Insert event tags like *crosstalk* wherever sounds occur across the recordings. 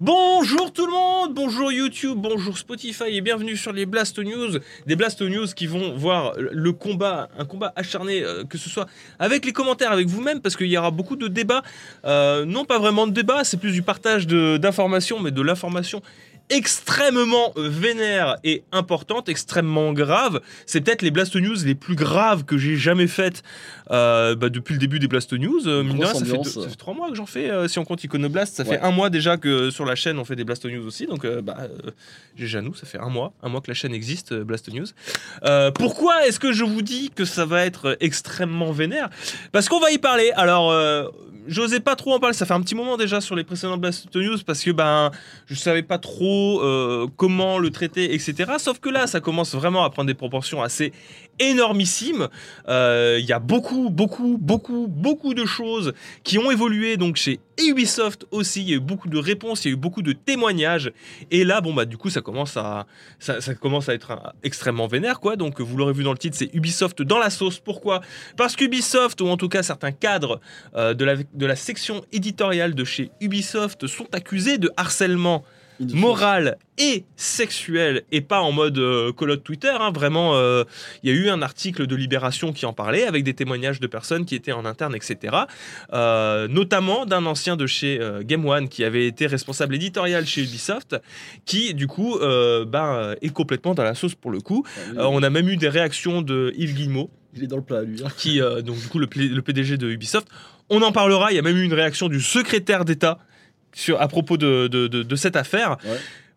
Bonjour tout le monde, bonjour YouTube, bonjour Spotify et bienvenue sur les Blast News. Des Blast News qui vont voir le combat, un combat acharné, euh, que ce soit avec les commentaires, avec vous-même, parce qu'il y aura beaucoup de débats. Euh, non, pas vraiment de débats, c'est plus du partage d'informations, mais de l'information extrêmement euh, vénère et importante, extrêmement grave. C'est peut-être les Blast News les plus graves que j'ai jamais faites euh, bah, depuis le début des Blast News. Euh, mine de Grosse rien, ça, fait ambiance. deux- ça fait trois mois que j'en fais, euh, si on compte Iconoblast. Ça Ouais. fait un mois déjà que sur la chaîne on fait des Blast News aussi. Donc, bah, à nous, ça fait un mois, un mois que la chaîne existe, Blast News. Pourquoi est-ce que je vous dis que ça va être extrêmement vénère? Parce qu'on va y parler. Alors, j'osais pas trop en parler. Ça fait un petit moment déjà sur les précédentes Blast News parce que ben, je savais pas trop euh, comment le traiter, etc. Sauf que là, ça commence vraiment à prendre des proportions assez énormissimes. Euh, Il y a beaucoup, beaucoup, beaucoup, beaucoup de choses qui ont évolué donc chez Ubisoft aussi. Il y a eu beaucoup de réponses, il y a eu beaucoup de témoignages. Et là, bon bah du coup, ça commence à, être extrêmement vénère, quoi. Donc vous l'aurez vu dans le titre, c'est Ubisoft dans la sauce. Pourquoi? Parce qu'Ubisoft, ou en tout cas certains cadres euh, de la section éditoriale de chez Ubisoft, sont accusés de harcèlement moral et sexuel et pas en mode euh, colotte Twitter. hein. Vraiment, euh, il y a eu un article de Libération qui en parlait avec des témoignages de personnes qui étaient en interne, etc. Euh, notamment d'un ancien de chez euh, Game One qui avait été responsable éditorial chez Ubisoft, qui du coup ben, est complètement dans la sauce pour le coup. Ah, Euh, on a même eu des réactions de Yves Guillemot Il est dans le plat, lui. hein. qui, donc du coup, le PDG de Ubisoft. On en parlera. Il y a même eu une réaction du secrétaire d'État sur, à propos de, de- de- cette affaire.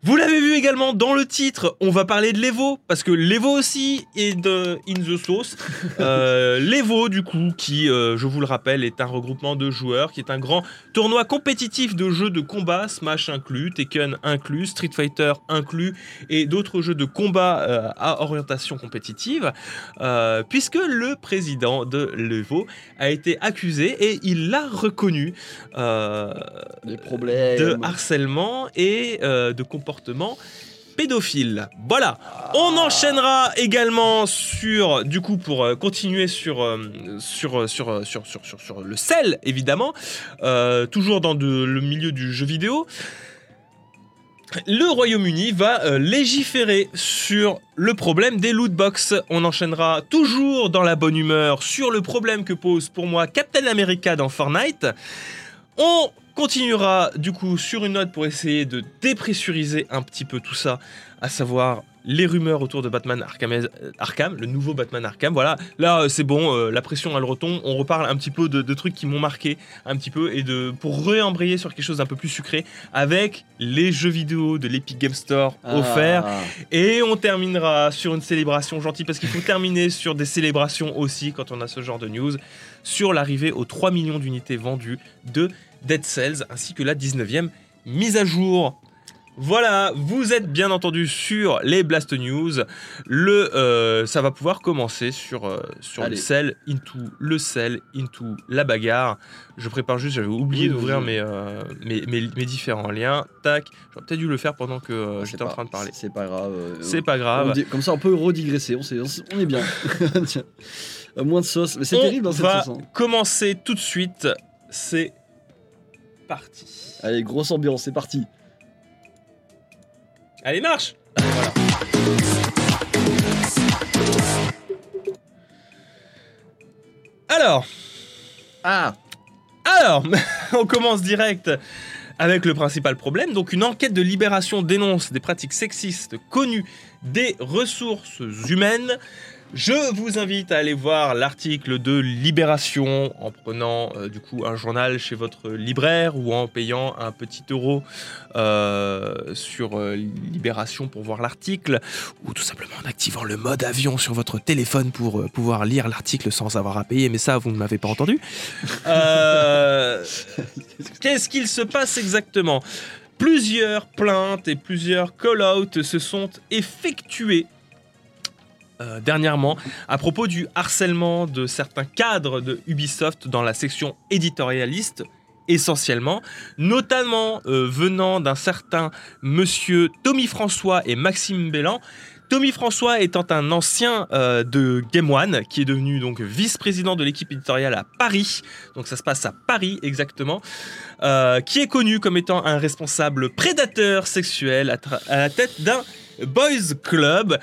Vous l'avez vu également dans le titre, on va parler de l'Evo, parce que l'Evo aussi est de In the Sauce. *laughs* Euh, L'Evo, du coup, qui, euh, je vous le rappelle, est un regroupement de joueurs, qui est un grand tournoi compétitif de jeux de combat, Smash inclus, Tekken inclus, Street Fighter inclus, et d'autres jeux de combat euh, à orientation compétitive, puisque le président de l'Evo a été accusé, et il l'a reconnu, Des problèmes. de harcèlement et de comportement pédophile. Voilà. On enchaînera également sur, du coup, pour euh, continuer sur, euh, sur, euh, sur, sur, sur, sur, le sel, évidemment, toujours dans le milieu du jeu vidéo. Le Royaume-Uni va légiférer sur le problème des lootbox. On enchaînera toujours dans la bonne humeur sur le problème que pose pour moi Captain America dans Fortnite. On continuera du coup sur une note pour essayer de dépressuriser un petit peu tout ça, à savoir les rumeurs autour de Batman Arkham, Arkham le nouveau Batman Arkham. Voilà, là euh, c'est bon, euh, la pression elle retombe. On reparle un petit peu de, de trucs qui m'ont marqué un petit peu et de pour réembrayer sur quelque chose d'un peu plus sucré avec les jeux vidéo de l'Epic Game Store Ah. offerts. Et on terminera sur une célébration gentille, parce qu'il faut terminer sur des célébrations aussi quand on a ce genre de news, sur l'arrivée aux 3 millions d'unités vendues de Dead Cells, ainsi que la 19e mise à jour. Voilà, vous êtes bien entendu sur les Blast News. Le, euh, ça va pouvoir commencer sur, euh, sur le sel, into le sel, into la bagarre. Je prépare juste, j'avais oublié Oui, d'ouvrir oui. mes, euh, mes, mes- mes différents liens. Tac, j'aurais peut-être dû le faire pendant que j'étais en train de parler. C'est pas grave. C'est pas on grave. dit- Comme ça, on peut redigresser. On, sait- on on est bien. *laughs* Tiens. Moins de sauce. Mais c'est On terrible dans cette va sauce. hein. commencer tout de suite. C'est parti. Allez, grosse ambiance, c'est parti. Allez, marche Alors, Ah alors, *laughs* on commence direct avec le principal problème. Donc, une enquête de libération dénonce des pratiques sexistes connues des ressources humaines. Je vous invite à aller voir l'article de Libération en prenant euh, du coup un journal chez votre libraire ou en payant un petit euro euh, sur euh, Libération pour voir l'article ou tout simplement en activant le mode avion sur votre téléphone pour pouvoir lire l'article sans avoir à payer. Mais ça, vous ne m'avez pas entendu. *laughs* Qu'est-ce qu'il se passe exactement? Plusieurs plaintes et plusieurs call-outs se sont effectués euh, dernièrement à propos du harcèlement de certains cadres de Ubisoft dans la section éditorialiste essentiellement, notamment euh, venant d'un certain monsieur Tommy François et Maxime Bellan. Tommy François étant un ancien euh, de Game One, qui est devenu donc vice-président de l'équipe éditoriale à Paris, donc ça se passe à Paris exactement, qui est connu comme étant un responsable prédateur sexuel à, la tête d'un boys club,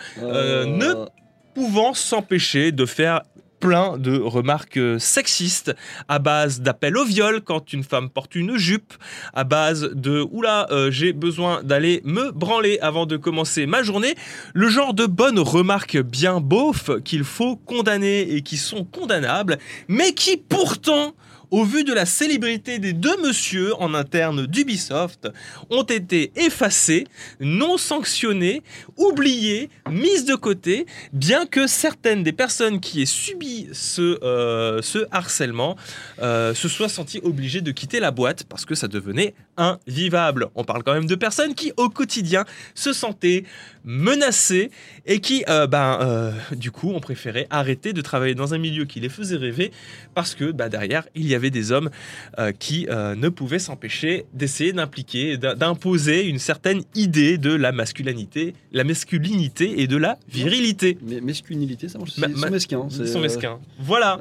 pouvant s'empêcher de faire plein de remarques euh, sexistes à base d'appels au viol quand une femme porte une jupe, à base de oula euh, j'ai besoin d'aller me branler avant de commencer ma journée, le genre de bonnes remarques bien beaufs qu'il faut condamner et qui sont condamnables, mais qui pourtant au vu de la célébrité des deux messieurs en interne d'Ubisoft, ont été effacés, non sanctionnés, oubliés, mises de côté, bien que certaines des personnes qui aient subi ce, euh, ce harcèlement euh, se soient senties obligées de quitter la boîte parce que ça devenait invivable. On parle quand même de personnes qui, au quotidien, se sentaient menacées et qui, euh, ben, du coup, ont préféré arrêter de travailler dans un milieu qui les faisait rêver parce que bah, derrière, il y avait des hommes euh, qui euh, ne pouvaient s'empêcher d'essayer d'impliquer, d'im- d'imposer une certaine idée de la masculinité, la masculinité et de la virilité. Mais mesculinité, ça marche. Ma- Ils sont mesquins. Ils sont euh, mesquins. Voilà.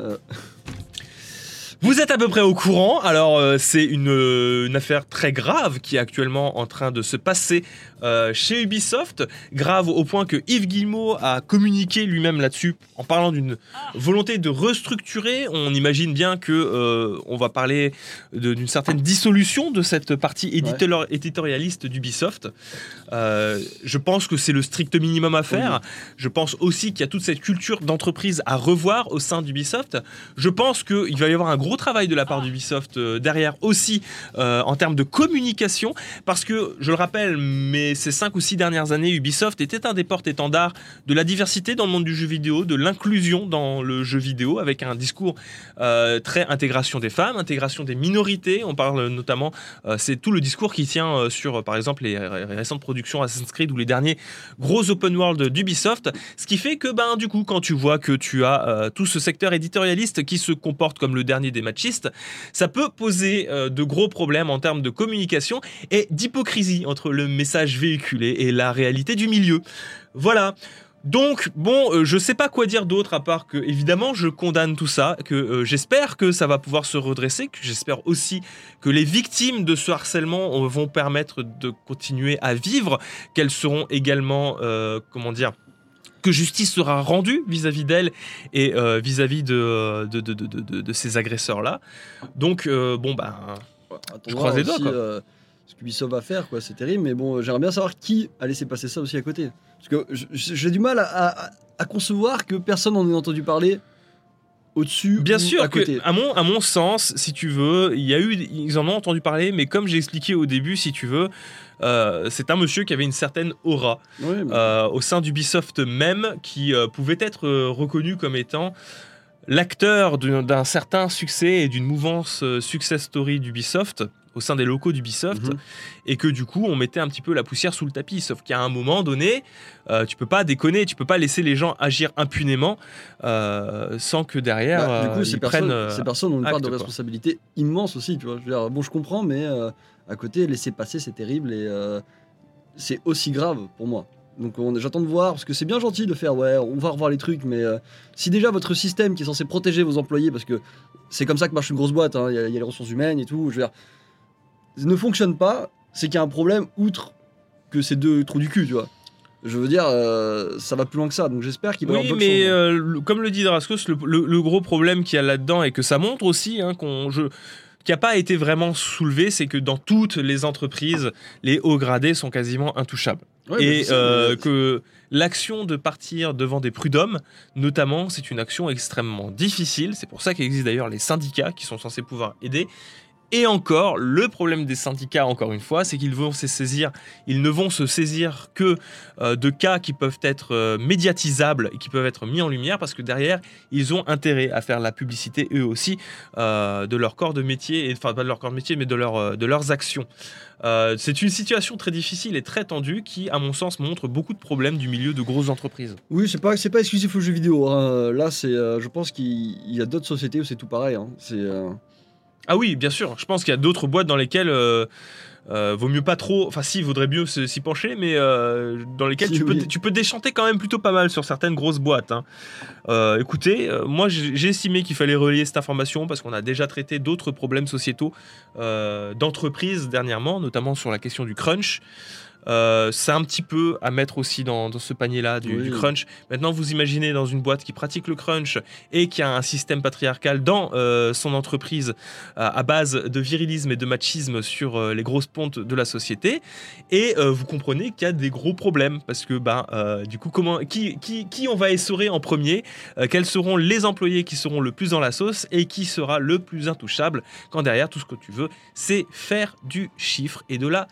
Vous êtes à peu près au courant. Alors, euh, c'est une, euh, une affaire très grave qui est actuellement en train de se passer euh, chez Ubisoft. Grave au point que Yves Guillemot a communiqué lui-même là-dessus en parlant d'une volonté de restructurer. On imagine bien que on va parler d'une certaine dissolution de cette partie éditeur- éditorialiste d'Ubisoft. Je pense que c'est le strict minimum à faire. Je pense aussi qu'il y a toute cette culture d'entreprise à revoir au sein d'Ubisoft. Je pense qu'il va y avoir un gros travail de la part d'Ubisoft euh, derrière aussi euh, en termes de communication, parce que, je le rappelle, mais ces cinq ou six dernières années, Ubisoft était un des porte-étendards de la diversité dans le monde du jeu vidéo, de l'inclusion dans le jeu vidéo, avec un discours euh, très intégration des femmes, intégration des minorités. On parle notamment, c'est tout le discours qui tient sur, par exemple, les ré- récentes productions Assassin's Creed ou les derniers gros open world d'Ubisoft. Ce qui fait que, ben, du coup, quand tu vois que tu as tout ce secteur éditorialiste qui se comporte comme le dernier des machistes, ça peut poser euh, de gros problèmes en termes de communication et d'hypocrisie entre le message véhiculé et la réalité du milieu. Voilà. Donc, bon, euh, je sais pas quoi dire d'autre à part que, évidemment, je condamne tout ça, que euh, j'espère que ça va pouvoir se redresser, que j'espère aussi que les victimes de ce harcèlement euh, vont permettre de continuer à vivre, qu'elles seront également, comment dire, que justice sera rendue vis-à-vis d'elles et euh, vis-à-vis de, de, de, de, de- de ces agresseurs-là. Donc, euh, bon, ben, Je croise les doigts, quoi. euh, ce qu'Ubisoft va faire, quoi. C'est terrible, mais bon, j'aimerais bien savoir qui a laissé passer ça aussi à côté. Parce que j'ai du mal à, à- à concevoir que personne n'en ait entendu parler au-dessus Bien ou sûr à côté? que, à mon, à mon sens, si tu veux, il y a eu, ils en ont entendu parler, mais comme j'ai expliqué au début, si tu veux, euh, c'est un monsieur qui avait une certaine aura mais- euh, au sein d'Ubisoft même, qui euh, pouvait être reconnu comme étant l'acteur d'un certain succès et d'une mouvance success story d'Ubisoft au sein des locaux d'Ubisoft Mhm. et que du coup on mettait un petit peu la poussière sous le tapis sauf qu'à un moment donné euh, tu peux pas déconner tu peux pas laisser les gens agir impunément euh, sans que derrière Bah, du euh, coup, ces ils personnes, prennent euh, ces personnes ont une part acte, de quoi. responsabilité immense aussi, tu vois. Je veux dire, bon, je comprends, mais euh, à côté, laisser passer, c'est terrible et euh, c'est aussi grave pour moi. Donc on- j'attends de voir, parce que c'est bien gentil de faire, ouais, on va revoir les trucs, mais euh, si déjà votre système qui est censé protéger vos employés, parce que c'est comme ça que marche une grosse boîte, hein, il y, y a les ressources humaines et tout, je veux dire, ne fonctionne pas, c'est qu'il y a un problème outre que ces deux trous du cul, tu vois. Je veux dire, euh, ça va plus loin que ça, donc j'espère qu'il va y avoir mais changements. euh, le- comme le dit Draskos, le, le- le gros problème qu'il y a là-dedans et que ça montre aussi, hein, qu'on, je, qui n'a pas été vraiment soulevé, c'est que dans toutes les entreprises, les hauts gradés sont quasiment intouchables. Ouais, et euh, que l'action de partir devant des prud'hommes, notamment, c'est une action extrêmement difficile. C'est pour ça qu'il existe d'ailleurs les syndicats qui sont censés pouvoir aider. Et encore, le problème des syndicats, encore une fois, c'est qu'ils vont se saisir, ils ne vont se saisir que euh, de cas qui peuvent être euh, médiatisables et qui peuvent être mis en lumière parce que derrière, ils ont intérêt à faire la publicité eux aussi euh, de leur corps de métier, et, enfin pas de leur corps de métier, mais de, leur, de leurs actions. C'est une situation très difficile et très tendue qui, à mon sens, montre beaucoup de problèmes du milieu de grosses entreprises. Oui, c'est pas, c'est pas exclusif aux jeux vidéo. hein. Là, c'est, je pense qu'il il y a d'autres sociétés où c'est tout pareil. hein. C'est, Ah oui, bien sûr. Je pense qu'il y a d'autres boîtes dans lesquelles euh, euh, vaut mieux pas trop. Enfin, si, il vaudrait mieux s'y pencher, mais euh, dans lesquelles Si, tu, peux, oui. tu peux déchanter quand même plutôt pas mal sur certaines grosses boîtes. hein. Euh, écoutez, moi j'ai estimé qu'il fallait relayer cette information parce qu'on a déjà traité d'autres problèmes sociétaux euh, d'entreprise dernièrement, notamment sur la question du crunch. Euh, c'est un petit peu à mettre aussi dans, dans ce panier-là du, Oui. du crunch. Maintenant, vous imaginez dans une boîte qui pratique le crunch et qui a un système patriarcal dans euh, son entreprise à, à base de virilisme et de machisme sur euh, les grosses pontes de la société, et euh, vous comprenez qu'il y a des gros problèmes parce que ben euh, du coup comment qui, qui, qui on va essorer en premier Euh, Quels seront les employés qui seront le plus dans la sauce et qui sera le plus intouchable quand derrière tout ce que tu veux c'est faire du chiffre et de la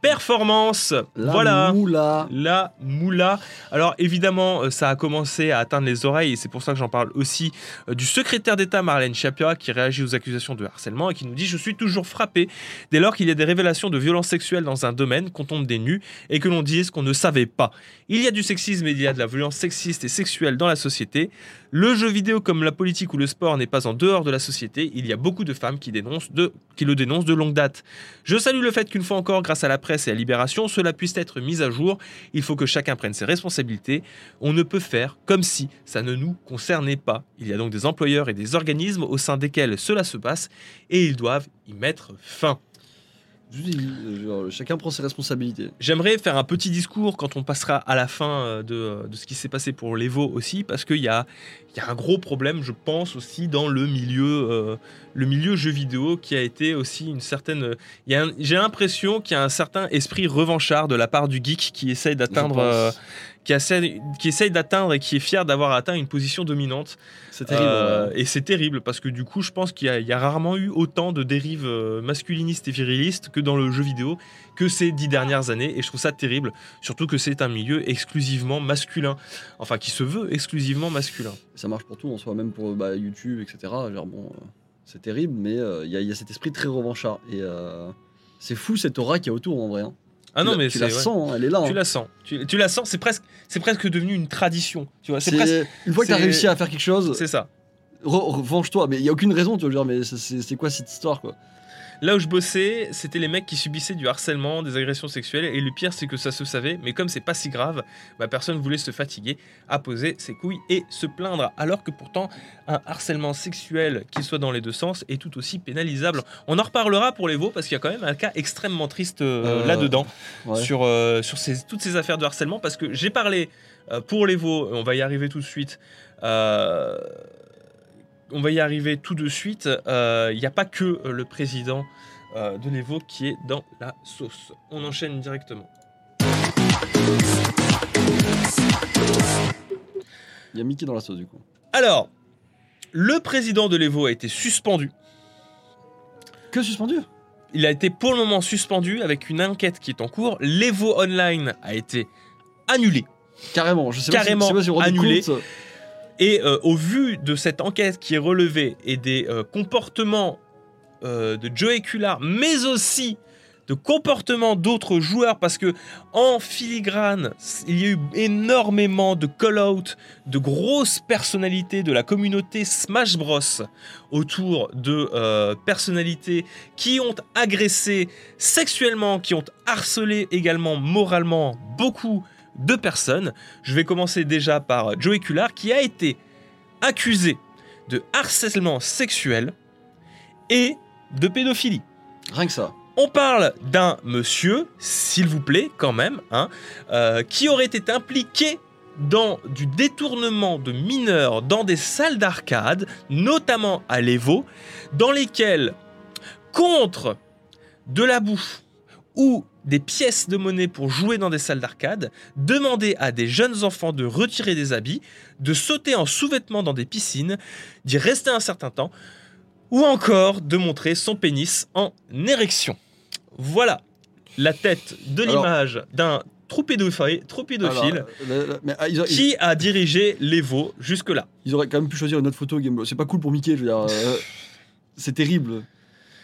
performance. La voilà. moula. La moula. Alors évidemment, euh, ça a commencé à atteindre les oreilles et c'est pour ça que j'en parle aussi euh, du secrétaire d'État Marlène Schiappa qui réagit aux accusations de harcèlement et qui nous dit Je suis toujours frappé dès lors qu'il y a des révélations de violences sexuelles dans un domaine, qu'on tombe des nus et que l'on dise qu'on ne savait pas. Il y a du sexisme et il y a de la violence sexiste et sexuelle dans la société. Le jeu vidéo comme la politique ou le sport n'est pas en dehors de la société. Il y a beaucoup de femmes qui, dénoncent de, qui le dénoncent de longue date. Je salue le fait qu'une fois encore, grâce à la presse et à Libération, cela puisse être mis à jour. Il faut que chacun prenne ses responsabilités. On ne peut faire comme si ça ne nous concernait pas. Il y a donc des employeurs et des organismes au sein desquels cela se passe et ils doivent y mettre fin. Je dis, genre, chacun prend ses responsabilités. J'aimerais faire un petit discours quand on passera à la fin euh, de, de ce qui s'est passé pour l'Evo aussi, parce qu'il y a, il y a un gros problème, je pense, aussi dans le milieu, euh, le milieu jeu vidéo, qui a été aussi une certaine... J'ai l'impression qu'il y a un certain esprit revanchard de la part du geek qui essaye d'atteindre... euh, qui essaie, qui essaye d'atteindre et qui est fier d'avoir atteint une position dominante. C'est terrible. Euh, et c'est terrible parce que du coup, je pense qu'il y, a- il y a rarement eu autant de dérives euh, masculinistes et virilistes que dans le jeu vidéo que ces dix dernières années. Et je trouve ça terrible, surtout que c'est un milieu exclusivement masculin. Enfin, qui se veut exclusivement masculin. Ça marche pour tout en soi, même pour bah, YouTube, etc. Genre, bon, euh, c'est terrible, mais euh, il y, a- il y a cet esprit très revanchard. Et euh, c'est fou cette aura qu'il y a autour en vrai. hein. Ah non, mais tu la ouais. sens, elle est là. Tu hein. la sens. Tu, tu la sens. C'est presque, c'est presque devenu une tradition. Tu vois, c'est presque. Une fois que tu as réussi à faire quelque chose, C'est ça. re- revenge-toi. Mais il n'y a aucune raison, tu veux dire, mais c'est quoi cette histoire quoi? Là où je bossais, c'était les mecs qui subissaient du harcèlement, des agressions sexuelles, et le pire c'est que ça se savait, mais comme c'est pas si grave, bah, personne voulait se fatiguer à poser ses couilles et se plaindre, alors que pourtant un harcèlement sexuel qui soit dans les deux sens est tout aussi pénalisable. On en reparlera pour les veaux parce qu'il y a quand même un cas extrêmement triste euh, Euh, là-dedans Ouais. sur, euh, sur ces- toutes ces affaires de harcèlement parce que j'ai parlé pour les veaux, on va y arriver tout de suite. euh, on va y arriver tout de suite. Euh, Il n'y a pas que euh, le président euh, de l'Evo qui est dans la sauce. On enchaîne directement. Il y a Mickey dans la sauce du coup. Alors, le président de l'Evo a été suspendu. Que suspendu? Il a été pour le moment suspendu avec une enquête qui est en cours. L'Evo Online a été annulé. Carrément, je sais Carrément pas si, je sais pas si vous vous rendez annulé. compte. Et euh, au vu de cette enquête qui est relevée et des euh, comportements euh, de Joey Cullard, mais aussi de comportements d'autres joueurs, parce que en filigrane, il y a eu énormément de call-out de grosses personnalités de la communauté Smash Bros. autour de personnalités qui ont agressé sexuellement, qui ont harcelé également moralement beaucoup de personnes. Je vais commencer déjà par Joey Cullard qui a été accusé de harcèlement sexuel et de pédophilie. Rien que ça. On parle d'un monsieur, s'il vous plaît, quand même, hein, euh, qui aurait été impliqué dans du détournement de mineurs dans des salles d'arcade, notamment à l'Evo, dans lesquelles, contre de la bouffe ou des pièces de monnaie pour jouer dans des salles d'arcade, demander à des jeunes enfants de retirer des habits, de sauter en sous-vêtements dans des piscines, d'y rester un certain temps, ou encore de montrer son pénis en érection. Voilà la tête de l'image d'un trop pédophile, trop pédophile Alors, le- le- mais, ah, ils, a- ils- qui a dirigé l'Evo jusque-là. ils auraient quand même pu choisir une autre photo. C'est pas cool pour Mickey, je veux dire. euh, c'est terrible.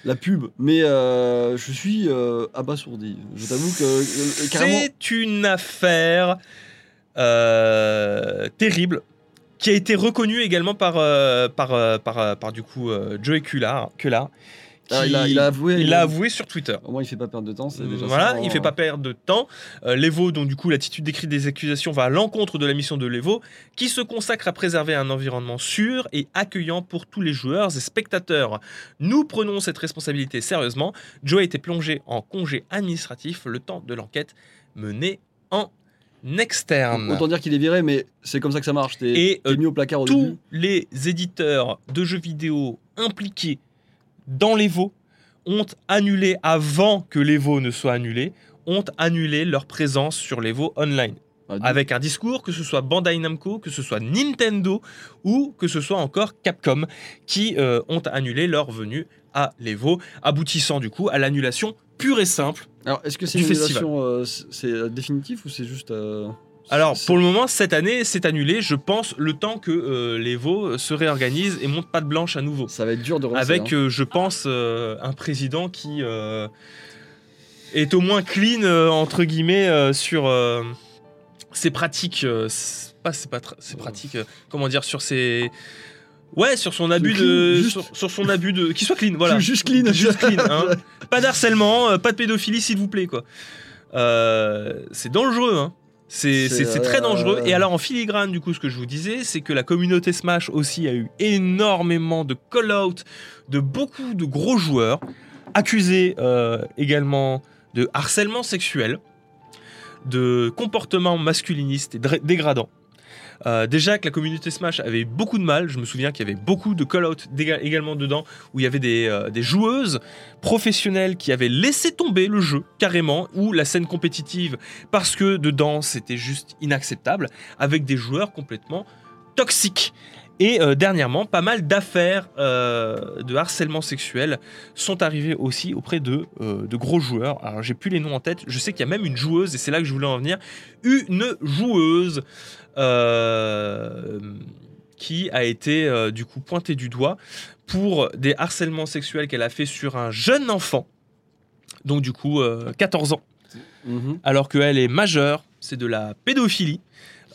La pub. Mais euh, je suis euh, abasourdi. Je t'avoue que euh. C'est une affaire terrible qui a été reconnue également par, par, par, du coup Joey Cullard, Cullard, Ah, il, a, qui- il a avoué. il l'a avoué sur Twitter. Au moins, il fait pas perdre de temps. déjà Voilà, ça, il hein. fait pas perdre de temps. Euh, L'Evo, donc du coup, l'attitude décrite des accusations va à l'encontre de la mission de l'Evo, qui se consacre à préserver un environnement sûr et accueillant pour tous les joueurs et spectateurs. Nous prenons cette responsabilité sérieusement. Joe a été plongé en congé administratif le temps de l'enquête menée en externe. Autant dire qu'il est viré, mais c'est comme ça que ça marche. T'es Et, t'es euh, mis au placard au début. Tous les éditeurs de jeux vidéo impliqués dans l'Evo ont annulé, avant que l'Evo ne soit annulé, ont annulé leur présence sur l'Evo online. Ah, Avec un discours, que ce soit Bandai Namco, que ce soit Nintendo ou que ce soit encore Capcom, qui euh, ont annulé leur venue à l'Evo, aboutissant du coup à l'annulation pure et simple. Alors, est-ce que c'est une annulation, euh, c'est euh, définitif ou c'est juste. euh, Alors pour le moment, cette année, c'est annulé, je pense, le temps que euh, l'Evo se réorganise et monte pas de blanche à nouveau. Ça va être dur de relancer. avec, hein. euh, je pense, euh, un président qui euh, est au moins clean, euh, entre guillemets, euh, sur euh, ses pratiques. euh, pas ses pratiques, euh, comment dire, sur ses. Ouais, sur son abus clean, de. juste. Sur, sur son abus de. Qu'il soit clean, voilà. Juste clean. Juste clean, hein. Pas d'harcèlement, euh, pas de pédophilie, s'il vous plaît, quoi. Euh, c'est dangereux, hein. C'est très euh, dangereux. Et alors, en filigrane, du coup, ce que je vous disais, c'est que la communauté Smash aussi a eu énormément de call-out de beaucoup de gros joueurs, accusés euh, également de harcèlement sexuel, de comportement masculiniste et dégradant. Euh, déjà que la communauté Smash avait beaucoup de mal, je me souviens qu'il y avait beaucoup de call-out également dedans, où il y avait des, euh, des joueuses professionnelles qui avaient laissé tomber le jeu carrément, ou la scène compétitive, parce que dedans c'était juste inacceptable, avec des joueurs complètement toxiques. Et euh, dernièrement, pas mal d'affaires de harcèlement sexuel sont arrivées aussi auprès de, de gros joueurs. Alors j'ai plus les noms en tête, je sais qu'il y a même une joueuse, et c'est là que je voulais en venir, une joueuse qui a été euh, du coup pointée du doigt pour des harcèlements sexuels qu'elle a fait sur un jeune enfant, donc du coup euh, 14 ans, Mhm. alors qu'elle est majeure, c'est de la pédophilie.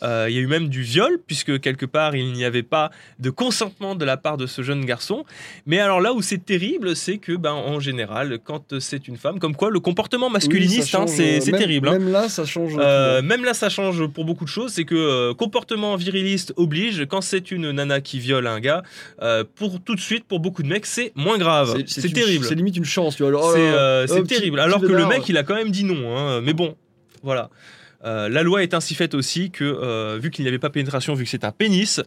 Euh, Il y a eu même du viol, puisque quelque part il n'y avait pas de consentement de la part de ce jeune garçon. Mais alors là où c'est terrible, c'est que, ben, en général, quand c'est une femme, comme quoi le comportement masculiniste, Oui, hein, c'est euh, terrible. hein. Même là, ça change. Euh, même là, ça change pour beaucoup de choses. C'est que euh, comportement viriliste oblige. Quand c'est une nana qui viole un gars, pour tout de suite, pour beaucoup de mecs, c'est moins grave. C'est terrible. C'est limite une chance, C'est oh, terrible. Alors que le mec, il a quand même dit non. hein. Mais bon, voilà. Euh, la loi est ainsi faite aussi que, euh, vu qu'il n'y avait pas pénétration, vu que c'est un pénis,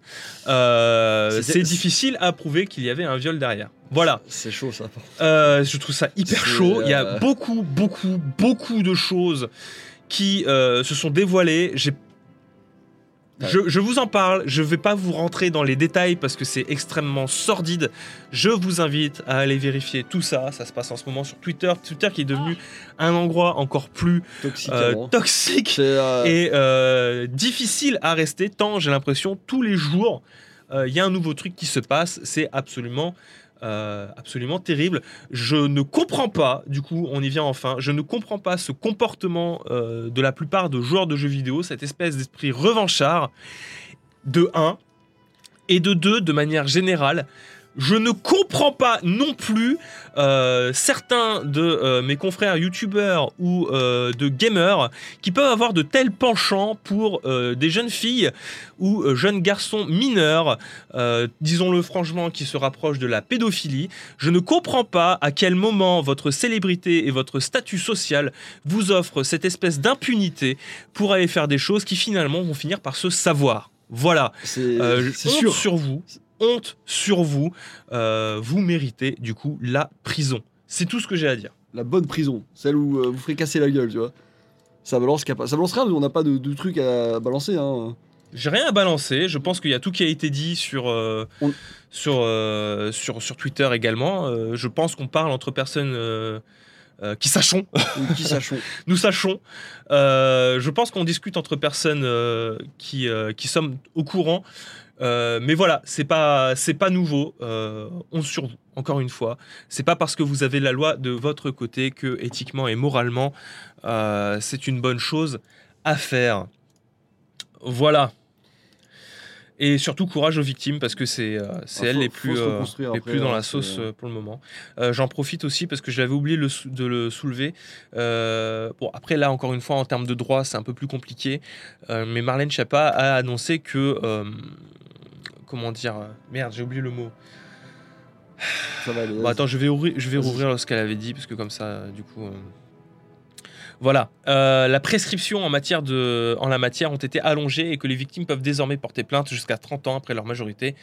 euh, c'est difficile à prouver qu'il y avait un viol derrière. Voilà. C'est chaud, ça. Je trouve ça hyper chaud. Il y a beaucoup, beaucoup, beaucoup de choses qui se sont dévoilées. J'ai. Je, je vous en parle, je vais pas vous rentrer dans les détails parce que c'est extrêmement sordide. Je vous invite à aller vérifier tout ça. Ça se passe en ce moment sur Twitter. Twitter qui est devenu un endroit encore plus Toxique. euh, toxique C'est, euh, et euh, difficile à rester tant j'ai l'impression tous les jours il y a un nouveau truc qui se passe c'est absolument euh, absolument terrible. Je ne comprends pas du coup on y vient enfin je ne comprends pas ce comportement euh, de la plupart de joueurs de jeux vidéo cette espèce d'esprit revanchard de 1 et de 2 de manière générale je ne comprends pas non plus euh, certains de euh, mes confrères youtubeurs ou euh, de gamers qui peuvent avoir de tels penchants pour euh, des jeunes filles ou euh, jeunes garçons mineurs, euh, disons-le franchement, qui se rapprochent de la pédophilie. Je ne comprends pas à quel moment votre célébrité et votre statut social vous offrent cette espèce d'impunité pour aller faire des choses qui finalement vont finir par se savoir. Voilà, c'est Euh, sûr. sur vous, honte sur vous, Euh, vous méritez du coup la prison. C'est tout ce que j'ai à dire. La bonne prison, celle où euh, vous ferez casser la gueule, tu vois. Ça balance, capa- ça balance rien, on n'a pas de, de truc à balancer. Hein. J'ai rien à balancer. Je pense qu'il y a tout qui a été dit sur, euh, On- sur, sur, sur Twitter également. Je pense qu'on parle entre personnes euh, qui sachons. Qui *laughs* sachons. Nous sachons. Euh, je pense qu'on discute entre personnes euh, qui, qui sommes au courant. Euh, mais voilà, c'est pas c'est pas nouveau. Euh, on sur vous. Encore une fois, c'est pas parce que vous avez la loi de votre côté que éthiquement et moralement euh, c'est une bonne chose à faire. Voilà. Et surtout courage aux victimes parce que c'est euh, c'est Ah, elles les plus, euh, les après, plus dans hein, la sauce euh, pour le moment. J'en profite aussi parce que je l'avais oublié le de le soulever. Bon, après là, encore une fois, en termes de droit, c'est un peu plus compliqué. Mais Marlène Schiappa a annoncé que... comment dire euh, Merde, j'ai oublié le mot. Ça va aller. Bon, attends, je vais, ouvrir, je vais rouvrir ce qu'elle avait dit, parce que comme ça, euh, du coup. euh, Voilà. Euh, la prescription en, matière de, en la matière ont été allongées et que les victimes peuvent désormais porter plainte jusqu'à 30 ans après leur majorité,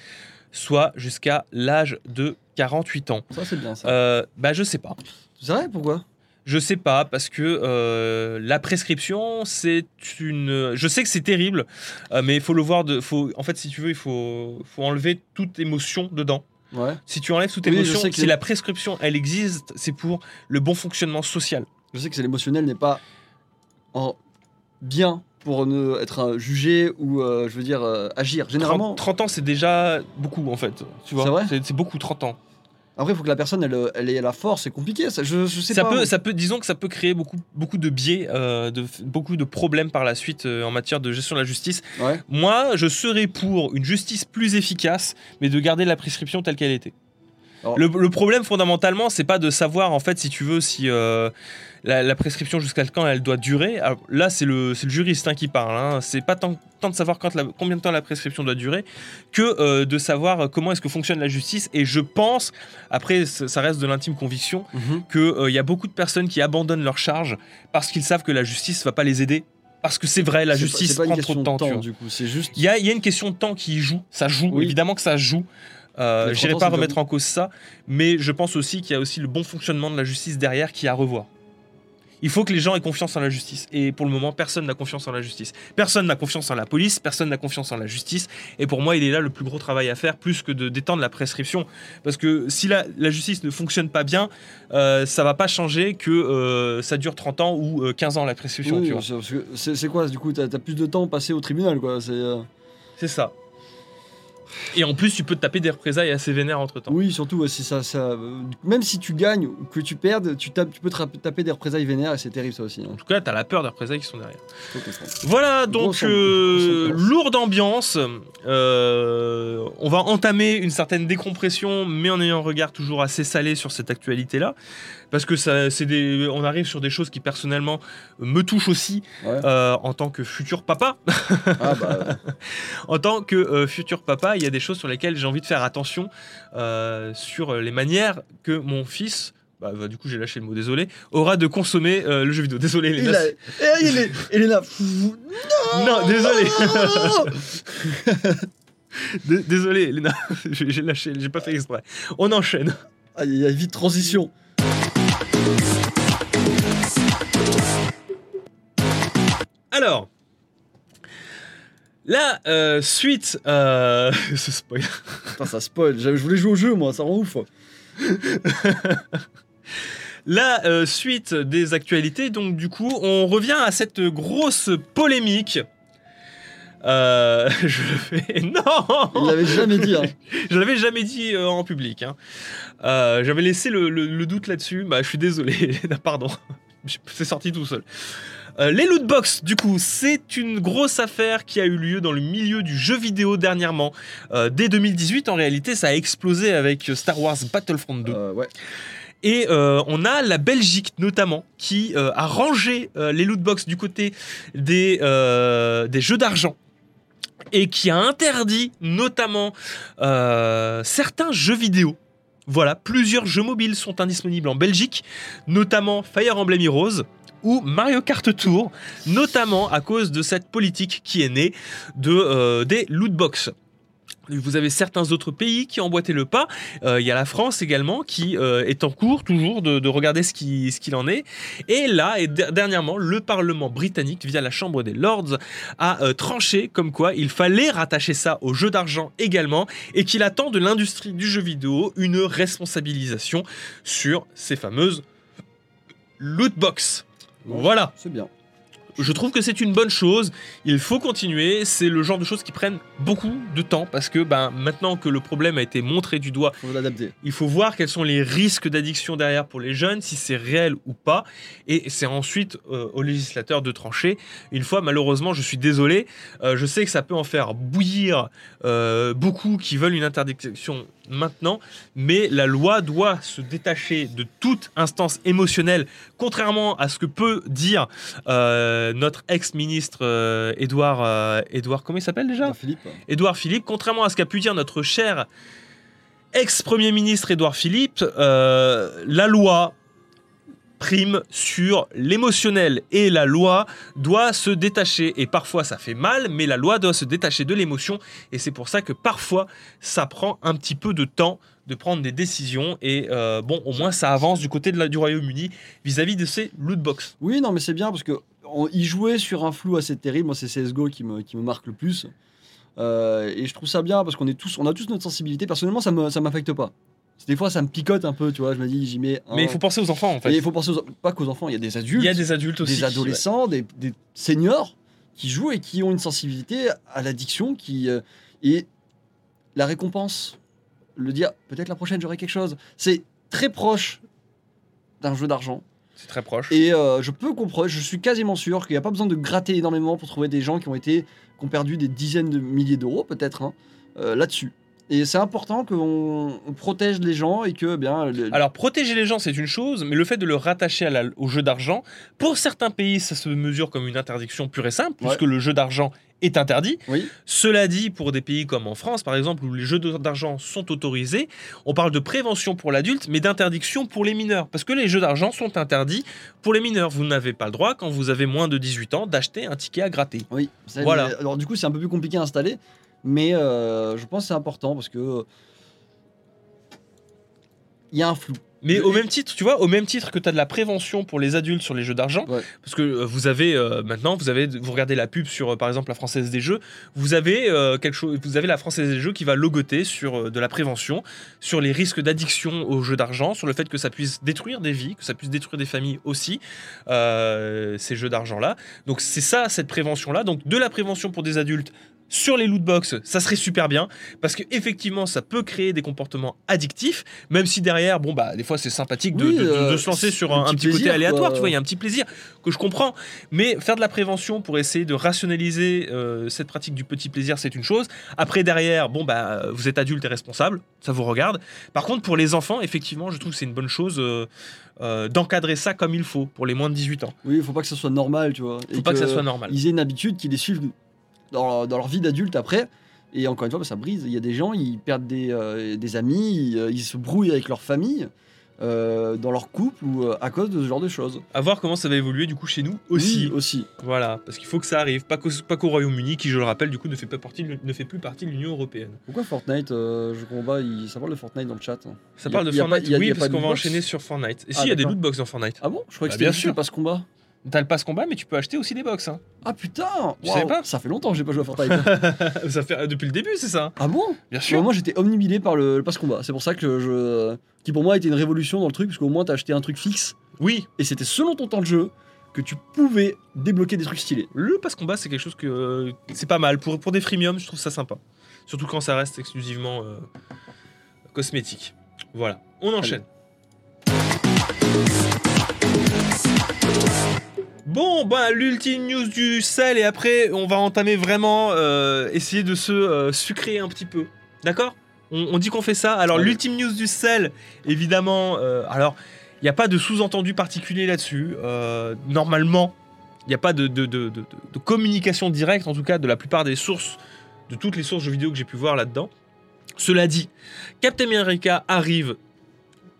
soit jusqu'à l'âge de 48 ans. Ça, c'est bien ça. Euh, bah, je sais pas. C'est vrai Pourquoi? Je sais pas parce que euh, la prescription c'est une. Je sais que c'est terrible, euh, mais il faut le voir de. Faut... En fait, si tu veux, il faut, faut enlever toute émotion dedans. Ouais. Si tu enlèves toute Oui, émotion, que- si la prescription elle existe, c'est pour le bon fonctionnement social. Je sais que c'est l'émotionnel n'est pas en bien pour ne être euh, jugé ou, euh, je veux dire, agir. 30, Généralement, 30 ans c'est déjà beaucoup en fait. Tu vois C'est vrai? C'est c'est beaucoup 30 ans. Après, il faut que la personne, elle, elle ait la force. C'est compliqué. Ça, je, je sais Ça pas. peut, ça peut, disons que ça peut créer beaucoup, beaucoup de biais, euh, de, beaucoup de problèmes par la suite euh, en matière de gestion de la justice. Ouais. Moi, je serais pour une justice plus efficace, mais de garder la prescription telle qu'elle était. Alors- Le, le problème fondamentalement, c'est pas de savoir en fait si tu veux si euh, la, la prescription jusqu'à quand elle doit durer. Alors, là, c'est le, c'est le juriste hein, qui parle. Hein. C'est pas tant, tant de savoir quand la- combien de temps la prescription doit durer que euh, de savoir euh, comment est-ce que fonctionne la justice. Et je pense, après, ça reste de l'intime conviction, Mhm. qu'il y a beaucoup de personnes qui abandonnent leur charge parce qu'ils savent que la justice va pas les aider. Parce que c'est vrai, la pas- justice pas prend trop de temps. du coup. C'est juste. Il y y a une question de temps qui y joue. Ça joue, Oui. évidemment que ça joue. Euh, Mais 30 J'irai pas remettre en cause ça, mais je pense aussi qu'il y a aussi le bon fonctionnement de la justice derrière qui est à revoir. Il faut que les gens aient confiance en la justice. Et pour le moment, personne n'a confiance en la justice. Personne n'a confiance en la police, personne n'a confiance en la justice. Et pour moi, il est là le plus gros travail à faire, plus que de d'étendre la prescription. Parce que si la, la justice ne fonctionne pas bien, euh, ça va pas changer que euh, ça dure 30 ans ou euh, 15 ans la prescription. Oui, tu c'est- quoi Du coup, t'as as plus de temps passé au tribunal, quoi. C'est. euh, C'est ça. Et en plus, tu peux te taper des représailles assez vénères entre temps. Oui, surtout ça, ça, même si tu gagnes ou que tu perdes, tu, tapes, tu peux te taper des représailles vénères et c'est terrible ça aussi. hein. En tout cas, t'as la peur des représailles qui sont derrière. Voilà, donc euh, lourde ambiance. Euh, on va entamer une certaine décompression, mais en ayant un regard toujours assez salé sur cette actualité-là, parce que ça, c'est des, on arrive sur des choses qui personnellement me touchent aussi Ouais. euh, en tant que futur papa. Ah bah, *laughs* en tant que futur papa, il y a des choses sur lesquelles j'ai envie de faire attention euh, sur les manières que mon fils. Bah, bah, du coup, j'ai lâché le mot désolé. Aura de consommer euh, le jeu vidéo. Désolé, les il a, Eh, il est, Elena, *laughs* Non, désolé. *laughs* Désolé, Léna, *laughs* j'ai lâché, j'ai pas fait exprès. On enchaîne. Ah, il y a vite transition. Alors, la euh, suite. Euh... *laughs* ce spoil. Putain, ça spoil. Je voulais jouer au jeu, moi, ça rend ouf. *laughs* La euh, suite des actualités, donc du coup, on revient à cette grosse polémique. Euh, *laughs* je fais. Non Il l'avait jamais dit. Hein. Je l'avais jamais dit euh, en public. hein. J'avais laissé le, le- le doute là-dessus. Bah, je suis désolé. Pardon. C'est sorti tout seul. Euh, les loot box, du coup, c'est une grosse affaire qui a eu lieu dans le milieu du jeu vidéo dernièrement. Euh, dès 2018, en réalité, ça a explosé avec Star Wars Battlefront 2. Euh, ouais. Et euh, on a la Belgique notamment qui euh, a rangé euh, les loot box du côté des, euh, des jeux d'argent et qui a interdit notamment euh, certains jeux vidéo. Voilà, plusieurs jeux mobiles sont indisponibles en Belgique, notamment Fire Emblem Heroes ou Mario Kart Tour, notamment à cause de cette politique qui est née de, euh, des loot box. Vous avez certains autres pays qui ont emboîté le pas. Euh, Il y a la France également qui euh, est en cours toujours de, de regarder ce qui- ce qu'il en est. Et là, et der- dernièrement, le Parlement britannique, via la Chambre des Lords, a euh, tranché comme quoi il fallait rattacher ça au jeu d'argent également et qu'il attend de l'industrie du jeu vidéo une responsabilisation sur ces fameuses loot box. Voilà. C'est bien. Je trouve que c'est une bonne chose. Il faut continuer. C'est le genre de choses qui prennent beaucoup de temps parce que ben, maintenant que le problème a été montré du doigt, Faut il faut voir quels sont les risques d'addiction derrière pour les jeunes, si c'est réel ou pas. Et c'est ensuite euh, aux législateurs de trancher. Une fois, malheureusement, je suis désolé, euh, je sais que ça peut en faire bouillir euh, beaucoup qui veulent une interdiction maintenant, mais la loi doit se détacher de toute instance émotionnelle, contrairement à ce que peut dire euh, notre ex-ministre euh, Édouard, euh, Édouard, comment il s'appelle déjà? Philippe. Édouard Philippe, contrairement à ce qu'a pu dire notre cher ex-premier ministre Édouard Philippe, euh, la loi prime sur l'émotionnel et la loi doit se détacher et parfois ça fait mal mais la loi doit se détacher de l'émotion et c'est pour ça que parfois ça prend un petit peu de temps de prendre des décisions et euh, bon au moins ça avance du côté de du Royaume-Uni vis-à-vis de ces lootbox. Oui, non, mais c'est bien parce que on- il jouait sur un flou assez terrible. Moi, c'est CSGO qui me, qui me marque le plus. Euh, et je trouve ça bien parce qu'on est tous, on a tous notre sensibilité. Personnellement, ça ça m'affecte pas. Des fois, ça me picote un peu, tu vois. Je me dis, j'y mets. un- Mais il faut penser aux enfants en Et fait. il faut penser aux- pas qu'aux enfants. Il y a des adultes, Il y a des adultes aussi. des adolescents, des, des seniors qui jouent et qui ont une sensibilité à l'addiction qui euh, et la récompense, le dire peut-être la prochaine j'aurai quelque chose. C'est très proche d'un jeu d'argent. C'est très proche. Et euh, je peux comprendre, je suis quasiment sûr qu'il n'y a pas besoin de gratter énormément pour trouver des gens qui ont été, qui ont perdu des dizaines de milliers d'euros peut-être hein, euh, là-dessus. Et c'est important qu'on on protège les gens et que bien. le- Alors, protéger les gens, c'est une chose, mais le fait de le rattacher à la- au jeu d'argent, pour certains pays, ça se mesure comme une interdiction pure et simple, Ouais. puisque le jeu d'argent est interdit. Oui, Cela dit, pour des pays comme en France, par exemple, où les jeux d'argent sont autorisés, on parle de prévention pour l'adulte, mais d'interdiction pour les mineurs. Parce que les jeux d'argent sont interdits pour les mineurs. Vous n'avez pas le droit, quand vous avez moins de 18 ans, d'acheter un ticket à gratter. oui. Voilà. mais- alors du coup, c'est un peu plus compliqué à installer, mais euh, je pense que c'est important parce que il y a un flou. Mais au même titre, tu vois, au même titre que tu as de la prévention pour les adultes sur les jeux d'argent, Ouais. parce que euh, vous avez euh, maintenant, vous avez, vous regardez la pub sur, par exemple, la Française des Jeux, vous avez euh, quelque chose, vous avez la Française des Jeux qui va logoter sur euh, de la prévention, sur les risques d'addiction aux jeux d'argent, sur le fait que ça puisse détruire des vies, que ça puisse détruire des familles aussi, ces jeux d'argent là. Donc c'est ça, cette prévention là. Donc de la prévention pour des adultes. Sur les lootbox, ça serait super bien parce que effectivement, ça peut créer des comportements addictifs, même si derrière, bon bah des fois c'est sympathique de, Oui, de- de- euh, de se lancer sur un petit côté aléatoire, quoi. tu vois, il y a un petit plaisir que je comprends, mais faire de la prévention pour essayer de rationaliser euh, cette pratique du petit plaisir, c'est une chose. Après derrière, bon bah vous êtes adulte et responsable, ça vous regarde. Par contre, pour les enfants, effectivement, je trouve que c'est une bonne chose euh, euh, d'encadrer ça comme il faut pour les moins de 18 ans. Oui, il faut pas que ça soit normal, tu vois. Faut pas que ça soit normal. Ils aient une habitude qui les suive dans leur, dans leur vie d'adulte après. Et encore une fois, bah, ça brise. Il y a des gens, ils perdent des, euh, des amis, ils, euh, ils se brouillent avec leur famille, euh, dans leur couple ou euh, à cause de ce genre de choses. À voir comment ça va évoluer du coup chez nous aussi. Oui, aussi. Voilà, parce qu'il faut que ça arrive. Pas qu'au pas qu'au Royaume-Uni, qui, je le rappelle, du coup, ne fait, pas partie, ne fait plus partie de l'Union Européenne. Pourquoi Fortnite euh, Je pas. il- Ça parle de Fortnite dans le chat. hein. Ça a- parle de pas- Fortnite, a- oui, parce pas qu'on va enchaîner sur Fortnite. Et Ah, si, il y a des lootbox dans Fortnite. Ah bon? Je croyais Bah, que bien c'était juste sûr. le passe combat. T'as le pass combat, mais tu peux acheter aussi des box. hein. Ah putain Tu savais pas Ça fait longtemps que j'ai pas joué à Fortnite. *laughs* ça fait depuis le début, c'est ça ah bon? Bien sûr. Moi j'étais omnibilé par le, le passe combat. C'est pour ça que je. Qui pour moi était une révolution dans le truc, parce qu'au moins t'as acheté un truc fixe, Oui, et c'était selon ton temps de jeu que tu pouvais débloquer des trucs stylés. le pass combat, c'est quelque chose que euh, c'est pas mal. Pour, pour des freemiums, je trouve ça sympa. Surtout quand ça reste exclusivement euh, cosmétique. Voilà, on enchaîne. Bon, bah, l'ultime news du sel, et après, on va entamer vraiment, euh, essayer de se euh, sucrer un petit peu. D'accord? On, on dit qu'on fait ça. Alors, Ouais. l'ultime news du sel, évidemment, euh, alors, il n'y a pas de sous-entendu particulier là-dessus. Normalement, il n'y a pas de, de- de- de- de communication directe, en tout cas, de la plupart des sources, de toutes les sources jeux vidéo que j'ai pu voir là-dedans. Cela dit, Captain America arrive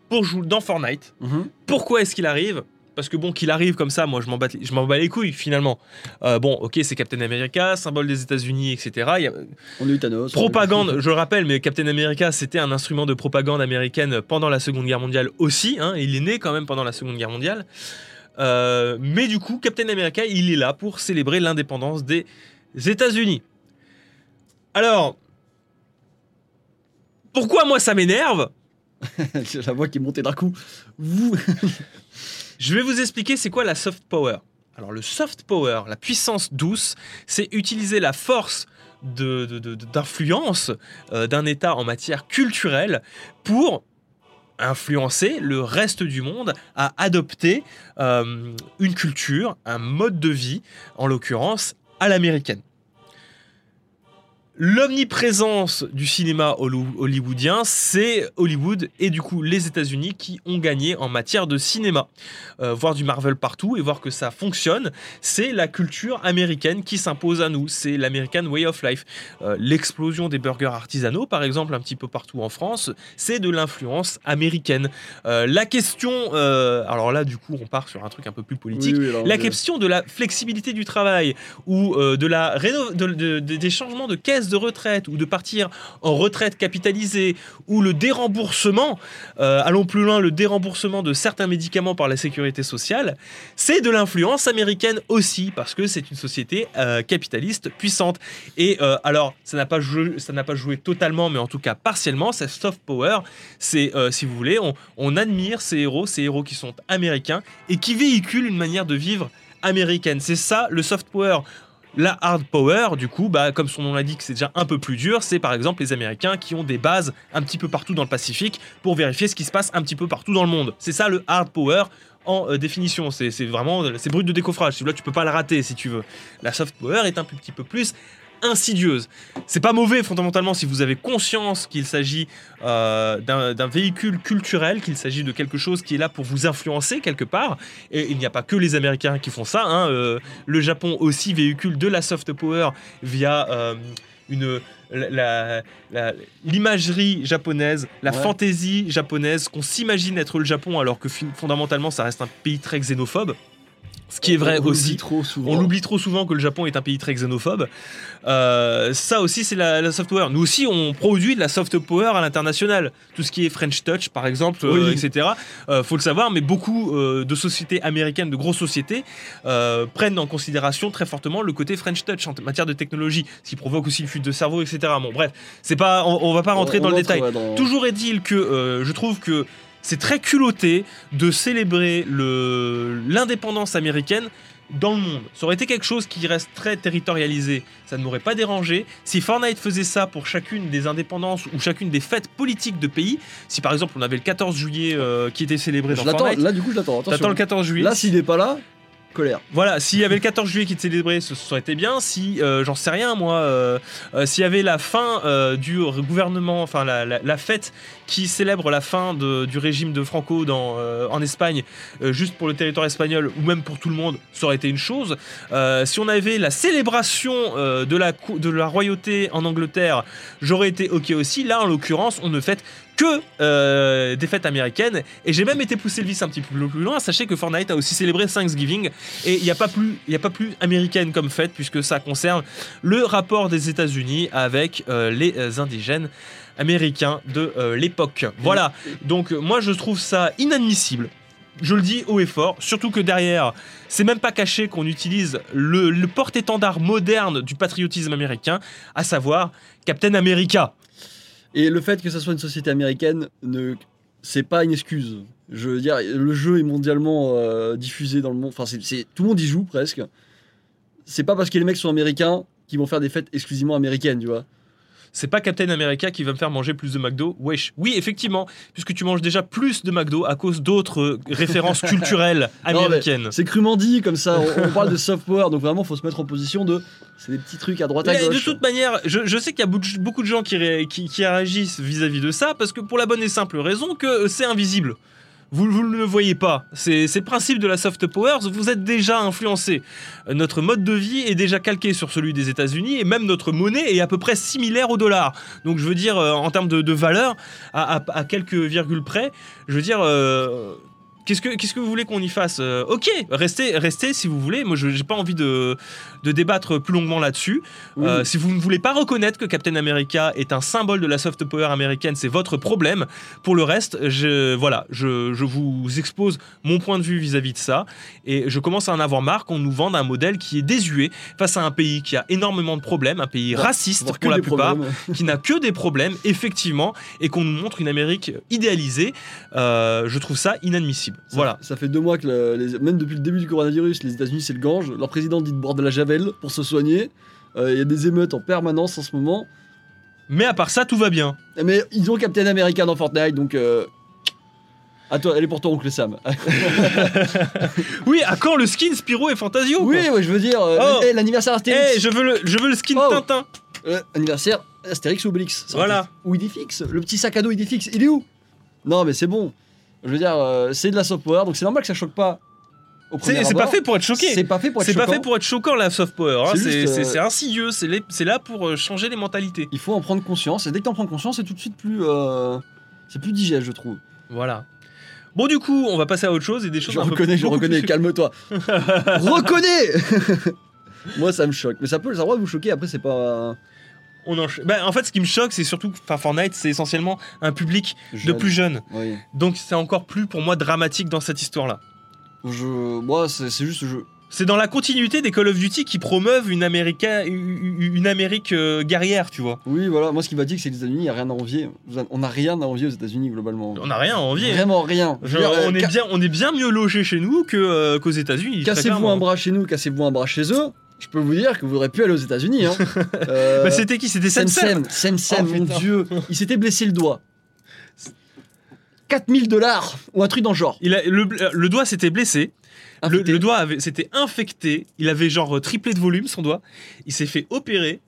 pour jouer dans Fortnite. Mhm. Pourquoi est-ce qu'il arrive? Parce que bon, qu'il arrive comme ça, moi je m'en bats, je m'en bats les couilles finalement. Euh, bon, ok, c'est Captain America, symbole des États-Unis, etc. Il y a- On a eu Thanos. propagande, je le rappelle, mais Captain America, c'était un instrument de propagande américaine pendant la Seconde Guerre mondiale aussi. hein, il est né quand même pendant la Seconde Guerre mondiale. Euh, mais du coup, Captain America, il est là pour célébrer l'indépendance des États-Unis. Alors, pourquoi moi ça m'énerve? *laughs* La voix qui est montée d'un coup. Vous. *laughs* Je vais vous expliquer c'est quoi la soft power. Alors le soft power, la puissance douce, c'est utiliser la force d'influence euh, d'un État en matière culturelle pour influencer le reste du monde à adopter euh, une culture, un mode de vie, en l'occurrence à l'américaine. L'omniprésence du cinéma hollywoodien, c'est Hollywood et du coup les États-Unis qui ont gagné en matière de cinéma. Euh, voir du Marvel partout et voir que ça fonctionne, c'est la culture américaine qui s'impose à nous. C'est l'American Way of Life. Euh, L'explosion des burgers artisanaux, par exemple, un petit peu partout en France, c'est de l'influence américaine. Euh, la question, alors là, du coup, on part sur un truc un peu plus politique. Oui, oui, alors, La question de la flexibilité du travail ou de la réno- de- de- de- des changements de caisse de retraite ou de partir en retraite capitalisée ou le déremboursement, euh, allons plus loin, le déremboursement de certains médicaments par la sécurité sociale, c'est de l'influence américaine aussi parce que c'est une société euh, capitaliste puissante. Et euh, alors, ça n'a pas joué, ça pas joué totalement, mais en tout cas partiellement. C'est soft power. C'est, si vous voulez, on admire ces héros, ces héros qui sont américains et qui véhiculent une manière de vivre américaine. C'est ça le soft power. La hard power, du coup, bah, comme son nom l'indique, c'est déjà un peu plus dur. C'est par exemple les Américains qui ont des bases un petit peu partout dans le Pacifique pour vérifier ce qui se passe un petit peu partout dans le monde. C'est ça le hard power en euh, définition. C'est vraiment c'est brut de décoffrage. Là, tu peux pas le rater si tu veux. La soft power est un petit peu plus insidieuse. C'est pas mauvais fondamentalement si vous avez conscience qu'il s'agit euh, d'un véhicule culturel, qu'il s'agit de quelque chose qui est là pour vous influencer quelque part. Et il n'y a pas que les Américains qui font ça. hein, euh, le Japon aussi véhicule de la soft power via euh, une l'imagerie japonaise, la Ouais. fantaisie japonaise, qu'on s'imagine être le Japon alors que fondamentalement ça reste un pays très xénophobe. Ce qui est vrai on aussi. trop. On l'oublie trop souvent que le Japon est un pays très xénophobe. Euh, ça aussi, c'est la, la soft power. Nous aussi, on produit de la soft power à l'international. Tout ce qui est French Touch, par exemple, euh, etc. Euh, faut le savoir, mais beaucoup euh, de sociétés américaines, de grosses sociétés, prennent en considération très fortement le côté French Touch en matière de technologie, ce qui provoque aussi une fuite de cerveau, etc. Bon, bref, c'est pas, on, on va pas rentrer On- dans le détail. dans- Toujours est-il que je trouve que c'est très culotté de célébrer l'indépendance américaine dans le monde. Ça aurait été quelque chose qui reste très territorialisé, ça ne m'aurait pas dérangé. Si Fortnite faisait ça pour chacune des indépendances ou chacune des fêtes politiques de pays, si par exemple on avait le 14 juillet euh, qui était célébré Je dans Fortnite, là du coup je l'attends. t'attends le 14 juillet. Là s'il n'est pas là, colère. Voilà, s'il y avait le 14 juillet qui était célébré, ce été bien. Si, euh, j'en sais rien, moi, euh, euh, s'il y avait la fin du gouvernement, enfin la, fête qui célèbre la fin du régime de Franco dans, en Espagne, juste pour le territoire espagnol ou même pour tout le monde, ça aurait été une chose. Si on avait la célébration de, la, de la royauté en Angleterre, j'aurais été OK aussi. Là, en l'occurrence, on ne fête que euh, des fêtes américaines. Et j'ai même été poussé le vice un petit peu plus loin. Sachez que Fortnite a aussi célébré Thanksgiving. Et il n'y a, pas plus- américaine comme fête, puisque ça concerne le rapport des États-Unis avec euh, les euh, indigènes américains de l'époque. Voilà. Donc, moi, je trouve ça inadmissible. Je le dis haut et fort, surtout que derrière, c'est même pas caché qu'on utilise le porte-étendard moderne du patriotisme américain, à savoir Captain America. Et le fait que ça soit une société américaine, ne... c'est pas une excuse. Je veux dire, le jeu est mondialement euh, diffusé dans le monde. Enfin, c'est- tout le monde y joue presque. C'est pas parce que les mecs sont américains qu'ils vont faire des fêtes exclusivement américaines, tu vois. C'est pas Captain America qui va me faire manger plus de McDo. Wesh. Oui, effectivement, puisque tu manges déjà plus de McDo à cause d'autres euh, références *laughs* culturelles américaines. C'est crûment dit comme ça. On, on parle de soft power, donc vraiment, faut se mettre en position de. C'est des petits trucs à droite à Mais de gauche. toute manière, je, je sais qu'il y a beaucoup de- gens qui, ré- qui, qui réagissent vis-à-vis de ça, parce que pour la bonne et simple raison que euh, c'est invisible. Vous, ne le voyez pas. C'est le principe de la soft power. Vous êtes déjà influencé. Notre mode de vie est déjà calqué sur celui des États-Unis et même notre monnaie est à peu près similaire au dollar. Donc je veux dire, euh, en termes de, valeur, à, à- à quelques virgules près, je veux dire. euh, Qu'est-ce que, qu'est-ce que vous voulez qu'on y fasse Euh, Ok, restez, restez si vous voulez. Moi, je n'ai pas envie de, de débattre plus longuement là-dessus. Oui. Euh, si vous ne voulez pas reconnaître que Captain America est un symbole de la soft power américaine, c'est votre problème. Pour le reste, je, voilà, je, je vous expose mon point de vue vis-à-vis de ça. Et je commence à en avoir marre qu'on nous vende un modèle qui est désuet face à un pays qui a énormément de problèmes, un pays Ouais, raciste pour la plupart, *laughs* qui n'a que des problèmes, effectivement, et qu'on nous montre une Amérique idéalisée. Euh, je trouve ça inadmissible. Possible. Ça- Voilà. Ça fait deux mois que le- les- même depuis le début du coronavirus, les États-Unis c'est le gange. Leur président dit de boire de la javel pour se soigner. Euh, Il y a des émeutes en permanence en ce moment. Mais à part ça, tout va bien. Mais ils ont Captain America dans Fortnite donc. Euh... À toi, elle est pour toi, oncle Sam. *laughs* Oui, à quand le skin Spyro et Fantasio oui, ouais, je veux dire, euh, Oh. eh, l'anniversaire Eh, Astérix. je veux le, je veux le skin Oh. Tintin. Euh, anniversaire Astérix ou Obélix. Voilà. Ou Idéfix. Le petit sac à dos Idéfix, il est où? Non, mais c'est bon. Je veux dire, euh, c'est de la soft power, donc c'est normal que ça choque pas. au premier C'est c'est pas fait pour être choqué. C'est pas fait pour être C'est pas choquant. fait pour être choquant la soft power. hein. C'est C'est juste, c'est- euh, c'est insidieux. C'est les- c'est là pour euh, changer les mentalités. Il faut en prendre conscience, et dès que t'en prends conscience, c'est tout de suite plus. euh, C'est plus digeste, je trouve. Voilà. Bon, du coup, on va passer à autre chose et des choses Je un peu reconnais, je beaucoup reconnais, plus- calme-toi. *laughs* reconnais *laughs* Moi, ça me choque. Mais ça peut, ça de vous choquer, après, c'est pas. On en... bah, en fait, ce qui me choque, c'est surtout que Fortnite, c'est essentiellement un public de plus jeunes. Oui. Donc, c'est encore plus pour moi dramatique dans cette histoire-là. Je... Moi, c'est juste. Je... C'est dans la continuité des Call of Duty qui promeuvent une, América... une Amérique euh, guerrière, tu vois. Oui, voilà. Moi, ce qui va dire, c'est que les États-Unis, il n'y a rien à envier. On n'a rien à envier aux États-Unis, globalement. On n'a rien à envier. Vraiment rien. Genre, euh, on, est bien, on est bien mieux logé chez nous que, euh, qu'aux États-Unis. Cassez-vous un bras chez nous, cassez-vous un bras chez eux. Je peux vous dire que vous aurez pu aller aux États-Unis. Hein. *laughs* Euh, Bah, c'était qui? C'était Sem Sem, Sem Sem, Oh, mon dieu. Il s'était blessé le doigt. 4000 dollars ou un truc dans le genre. Il a, le, le doigt s'était blessé. Le, le doigt s'était infecté. Il avait genre euh, triplé de volume son doigt. Il s'est fait opérer.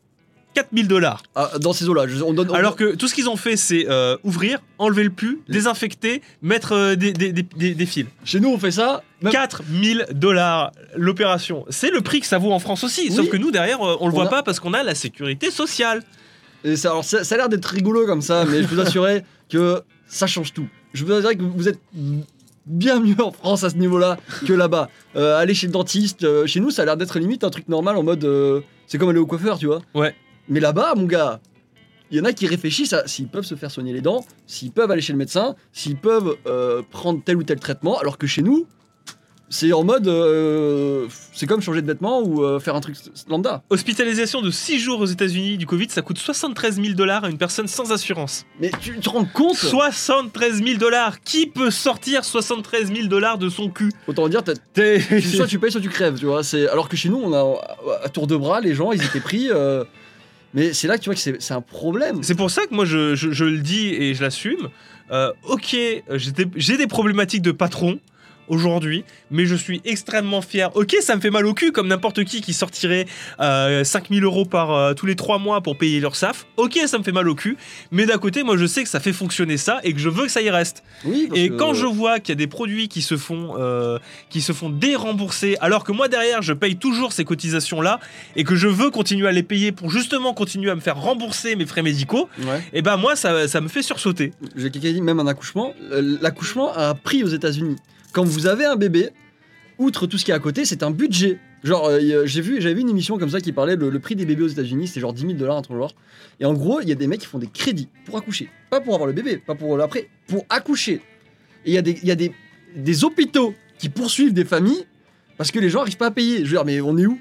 4000 dollars. Ah, dans ces eaux-là, on donne. on- Alors que tout ce qu'ils ont fait, c'est euh, ouvrir, enlever le pu, désinfecter, mettre euh, des, des- des- des- des fils. Chez nous, on fait ça. même- 4000 dollars l'opération. C'est le prix que ça vaut en France aussi. Oui. Sauf que nous, derrière, euh, on le On voit a- pas parce qu'on a la sécurité sociale. Et ça, alors, ça, ça a l'air d'être rigolo comme ça, mais je peux vous assurer *laughs* que ça change tout. Je peux vous assurer que vous êtes bien mieux en France à ce niveau-là que là-bas. Euh, aller chez le dentiste, euh, chez nous, ça a l'air d'être limite un truc normal en mode. euh, c'est comme aller au coiffeur, tu vois. Ouais. Mais là-bas, mon gars, il y en a qui réfléchissent à s'ils peuvent se faire soigner les dents, s'ils peuvent aller chez le médecin, s'ils peuvent euh, prendre tel ou tel traitement, alors que chez nous, c'est en mode. euh, c'est comme changer de vêtements ou euh, faire un truc lambda. Hospitalisation de 6 jours aux États-Unis du Covid, ça coûte 73 000 dollars à une personne sans assurance. Mais tu te rends compte? 73 000 dollars Qui peut sortir 73 000 dollars de son cul? Autant dire, t'as- soit tu payes, soit tu crèves, tu vois. C'est alors que chez nous, on a à tour de bras, les gens, ils étaient pris. euh, Mais c'est là que tu vois que c'est un problème. C'est pour ça que moi je, le dis et je l'assume. Euh, ok, euh, j'ai des problématiques de patron aujourd'hui, mais je suis extrêmement fier. Ok, ça me fait mal au cul comme n'importe qui qui sortirait euh, 5000 euros par euh, tous les 3 mois pour payer leur SAF. Ok, ça me fait mal au cul, mais d'un côté, moi je sais que ça fait fonctionner ça et que je veux que ça y reste. Oui, Et que- quand je vois qu'il y a des produits qui se font, euh, qui se font dérembourser, alors que moi derrière je paye toujours ces cotisations là et que je veux continuer à les payer pour justement continuer à me faire rembourser mes frais médicaux, Ouais. et ben moi ça, ça me fait sursauter. J'ai quelqu'un qui dit même un accouchement. euh, L'accouchement a un prix aux États-Unis. Quand vous avez un bébé, outre tout ce qui est à côté, c'est un budget. Genre, euh, a- j'ai vu, j'avais vu une émission comme ça qui parlait le, le prix des bébés aux États-Unis, c'était genre 10 000 dollars, un truc genre. Et en gros, il y a des mecs qui font des crédits pour accoucher, pas pour avoir le bébé, pas pour l'après, pour accoucher. Et il y a des, y a des, des hôpitaux qui poursuivent des familles parce que les gens arrivent pas à payer. Je veux dire, mais on est où?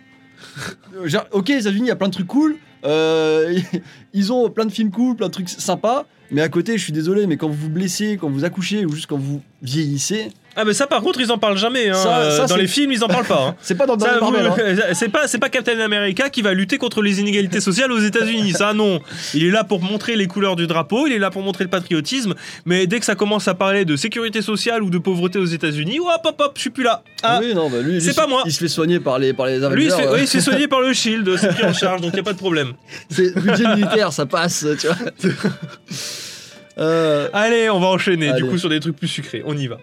*laughs* Genre, Ok, les États-Unis, il y a plein de trucs cool. euh, *laughs* ils ont plein de films cool, plein de trucs sympas. Mais à côté, je suis désolé, mais quand vous vous blessez, quand vous accouchez ou juste quand vous vieillissez, Ah mais ça par contre ils en parlent jamais. hein. Ça- Euh, ça, dans les films ils en parlent pas. hein. *laughs* c'est pas dans, dans Ça, les Marvel. vous- hein. *laughs* c'est pas c'est pas Captain America qui va lutter contre les inégalités sociales aux États-Unis. Ça non. Il est là pour montrer les couleurs du drapeau. Il est là pour montrer le patriotisme. Mais dès que ça commence à parler de sécurité sociale ou de pauvreté aux États-Unis, hop hop hop, je suis plus là. Ah, oui, non, bah lui, c'est pas moi. Il se fait soigner par les, par les Avengers. Lui, il se fait, oui, il se fait soigner par le Shield, c'est *laughs* pris en charge, donc il a pas de problème. C'est budget militaire, ça passe, tu vois. Euh, Allez, on va enchaîner, Allez. du coup, sur des trucs plus sucrés. On y va.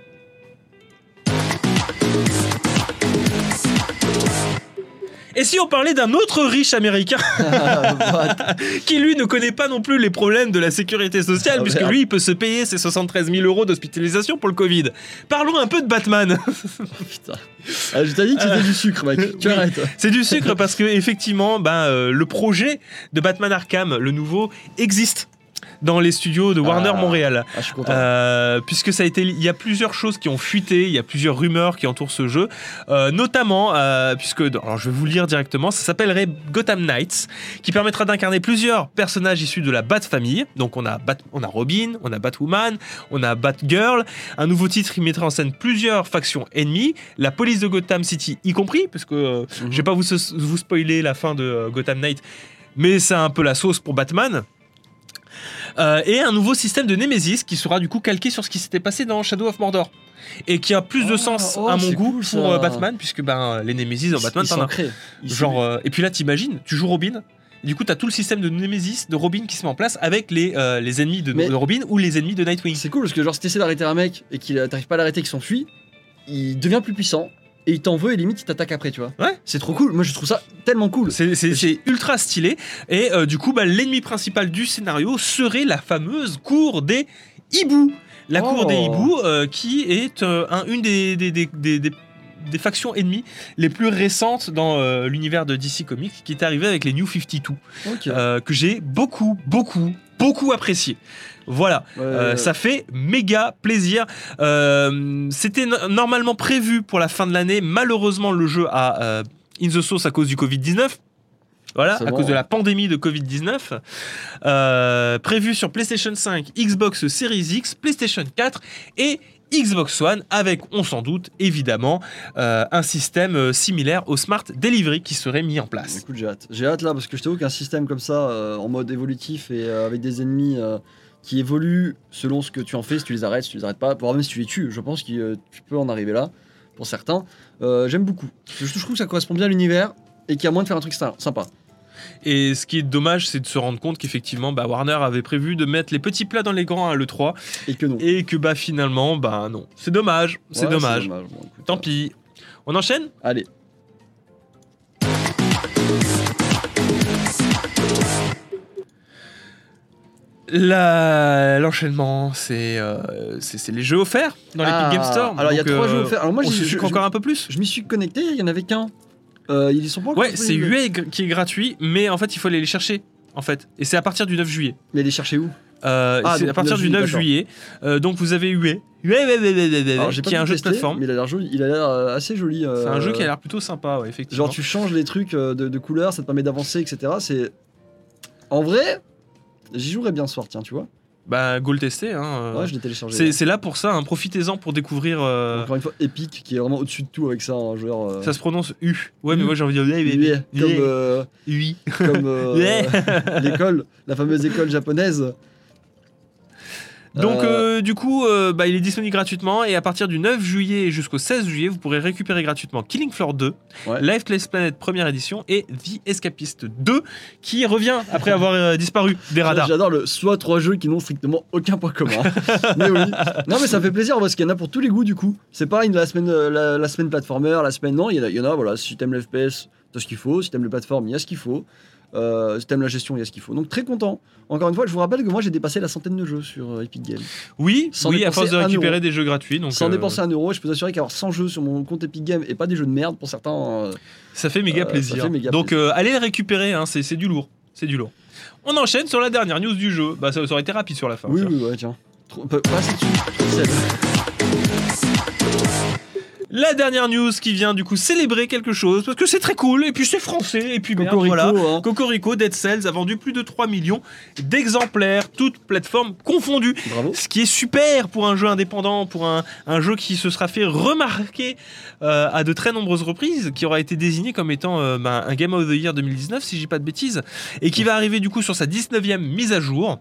Et si on parlait d'un autre riche américain *laughs* qui, lui, ne connaît pas non plus les problèmes de la sécurité sociale, Ah, puisque merde. lui, il peut se payer ses 73 000 euros d'hospitalisation pour le Covid. Parlons un peu de Batman. *laughs* Putain. Ah, je t'ai dit que c'était du sucre, mec. Tu *laughs* oui. arrêtes. C'est du sucre parce que, effectivement, ben, euh, le projet de Batman Arkham, le nouveau, existe. Dans les studios de Warner Ah. Montréal. Ah, je suis content. Euh, puisque ça a été, il y a plusieurs choses qui ont fuité, il y a plusieurs rumeurs qui entourent ce jeu, Euh, notamment euh, puisque, alors je vais vous lire directement, ça s'appellerait Gotham Knights, qui permettra d'incarner plusieurs personnages issus de la Bat famille. Donc on a Bat, on a Robin, on a Batwoman, on a Batgirl. Un nouveau titre qui mettra en scène plusieurs factions ennemies, la police de Gotham City y compris, parce que euh, Mhm. je vais pas vous, vous spoiler la fin de Gotham Knight, mais c'est un peu la sauce pour Batman. Euh, et un nouveau système de Nemesis qui sera du coup calqué sur ce qui s'était passé dans Shadow of Mordor. Et qui a plus de Ah, sens oh, à mon goût cool, pour euh, Batman, puisque ben, les Nemesis dans Batman, t'en sont as. Genre, euh, et puis là, t'imagines, tu joues Robin. et du coup, t'as tout le système de Nemesis de Robin qui se met en place avec les, les ennemis de, Robin ou les ennemis de Nightwing. C'est cool parce que genre si t'essaies d'arrêter un mec et qu'il t'arrives pas à l'arrêter, qu'il s'enfuit, il devient plus puissant et il t'en veut et limite il t'attaque après, tu vois. Ouais. C'est trop cool. Moi je trouve ça tellement cool. C'est- C'est c'est ultra stylé. Et euh, du coup, bah, l'ennemi principal du scénario serait la fameuse cour des hiboux. La cour Oh. des hiboux, euh, qui est euh, un- une des, des, des- des- des- des factions ennemies les plus récentes dans euh, l'univers de DC Comics, qui est arrivée avec les New 52, Ok. euh, que j'ai beaucoup, beaucoup, beaucoup apprécié. Voilà. Ouais, Euh, ouais. ça fait méga plaisir. Euh, C'était no- normalement prévu pour la fin de l'année. Malheureusement, le jeu a euh, in the sauce à cause du Covid-19. Voilà, à bon. cause de la pandémie de Covid-19. Euh, prévu sur PlayStation 5, Xbox Series X, PlayStation 4 et Xbox One avec, on s'en doute, évidemment, euh, un système euh, similaire au Smart Delivery qui serait mis en place. Écoute, j'ai hâte. J'ai hâte là parce que je t'avoue qu'un système comme ça, en mode évolutif et avec des ennemis qui évoluent selon ce que tu en fais, si tu les arrêtes, si tu les arrêtes pas, voire même si tu les tues, je pense que euh, tu peux en arriver là pour certains. Euh, J'aime beaucoup. Je, je trouve que ça correspond bien à l'univers et qu'il y a moyen de faire un truc sy- sympa. Et ce qui est dommage, c'est de se rendre compte qu'effectivement, bah, Warner avait prévu de mettre les petits plats dans les grands à l'E3 Et que non. et que bah finalement, bah non. C'est dommage, c'est Ouais, dommage. Bon, écoute, Tant euh, pis. On enchaîne? Allez. L'enchaînement, c'est euh, c'est les jeux offerts dans Ah, l'Epic Game Store. alors, il y a trois euh, jeux offerts. Alors, moi, j'ai- encore un peu plus. Je m'y suis connecté, il y en avait qu'un. Euh, ils sont pas Ouais, c'est. UA qui est gratuit, mais en fait, il faut aller les chercher. En fait, et c'est à partir du 9 juillet. Mais les chercher où? Euh, Ah, c'est à partir 9 du 9 juillet. Euh, donc vous avez UA, UA, Alors, j'ai pas qui est un jeu de plateforme. Mais il a l'air joli. Il a l'air euh, assez joli. C'est un euh, jeu qui a l'air plutôt sympa, ouais, effectivement. Genre tu changes les trucs euh, de, de couleurs, ça te permet d'avancer, etc. C'est en vrai, j'y jouerais bien ce soir, tiens, tu vois. Bah, go le tester. Hein. euh. Ouais, je l'ai téléchargé. c'est là pour ça, hein. profitez-en pour découvrir. euh, Encore une fois, Epic qui est vraiment au-dessus de tout avec ça, un joueur. euh, Ça se prononce U. Ouais, mais U. moi j'ai envie de dire lui, UA, comme euh, UI. comme *laughs* euh, l'école, la fameuse école japonaise. Donc, Euh, euh, du coup, euh, bah, il est disponible gratuitement et à partir du 9 juillet jusqu'au 16 juillet, vous pourrez récupérer gratuitement Killing Floor 2, Ouais. Life Planet première édition et The Escapist 2 qui revient après avoir euh, disparu des radars. J'adore le soit trois jeux qui n'ont strictement aucun point commun. *laughs* mais oui. Non mais ça fait plaisir parce qu'il y en a pour tous les goûts du coup. C'est pas une la semaine la, la semaine platformer, la semaine non, il y en a, il y en a voilà, si t'aimes le FPS, t'as ce qu'il faut, si t'aimes le plateforme, il y a ce qu'il faut. Euh, si t'aimes la gestion, il y a ce qu'il faut. Donc très content. Encore une fois, je vous rappelle que moi j'ai dépassé la centaine de jeux sur euh, Epic Games. Oui, Sans oui, à force de récupérer euro. des jeux gratuits. Donc, Sans euh, dépenser un euro, je peux vous assurer qu'avoir 100 jeux sur mon compte Epic Games et pas des jeux de merde pour certains. euh, Ça fait méga plaisir. fait méga donc, plaisir. allez les récupérer, hein, c'est du lourd. C'est du lourd. On enchaîne sur la dernière news du jeu. Bah, ça, ça aurait été rapide sur la fin. Oui, oui, ouais, tiens. Trop, La dernière news qui vient du coup célébrer quelque chose parce que c'est très cool et puis c'est français et puis merde, Cocorico, voilà. hein. Cocorico Dead Cells a vendu plus de 3 millions d'exemplaires, toutes plateformes confondues. Bravo. Ce qui est super pour un jeu indépendant, pour un, un jeu qui se sera fait remarquer euh, à de très nombreuses reprises, qui aura été désigné comme étant euh, bah, un Game of the Year 2019, si j'ai pas de bêtises, et qui va arriver du coup sur sa 19e mise à jour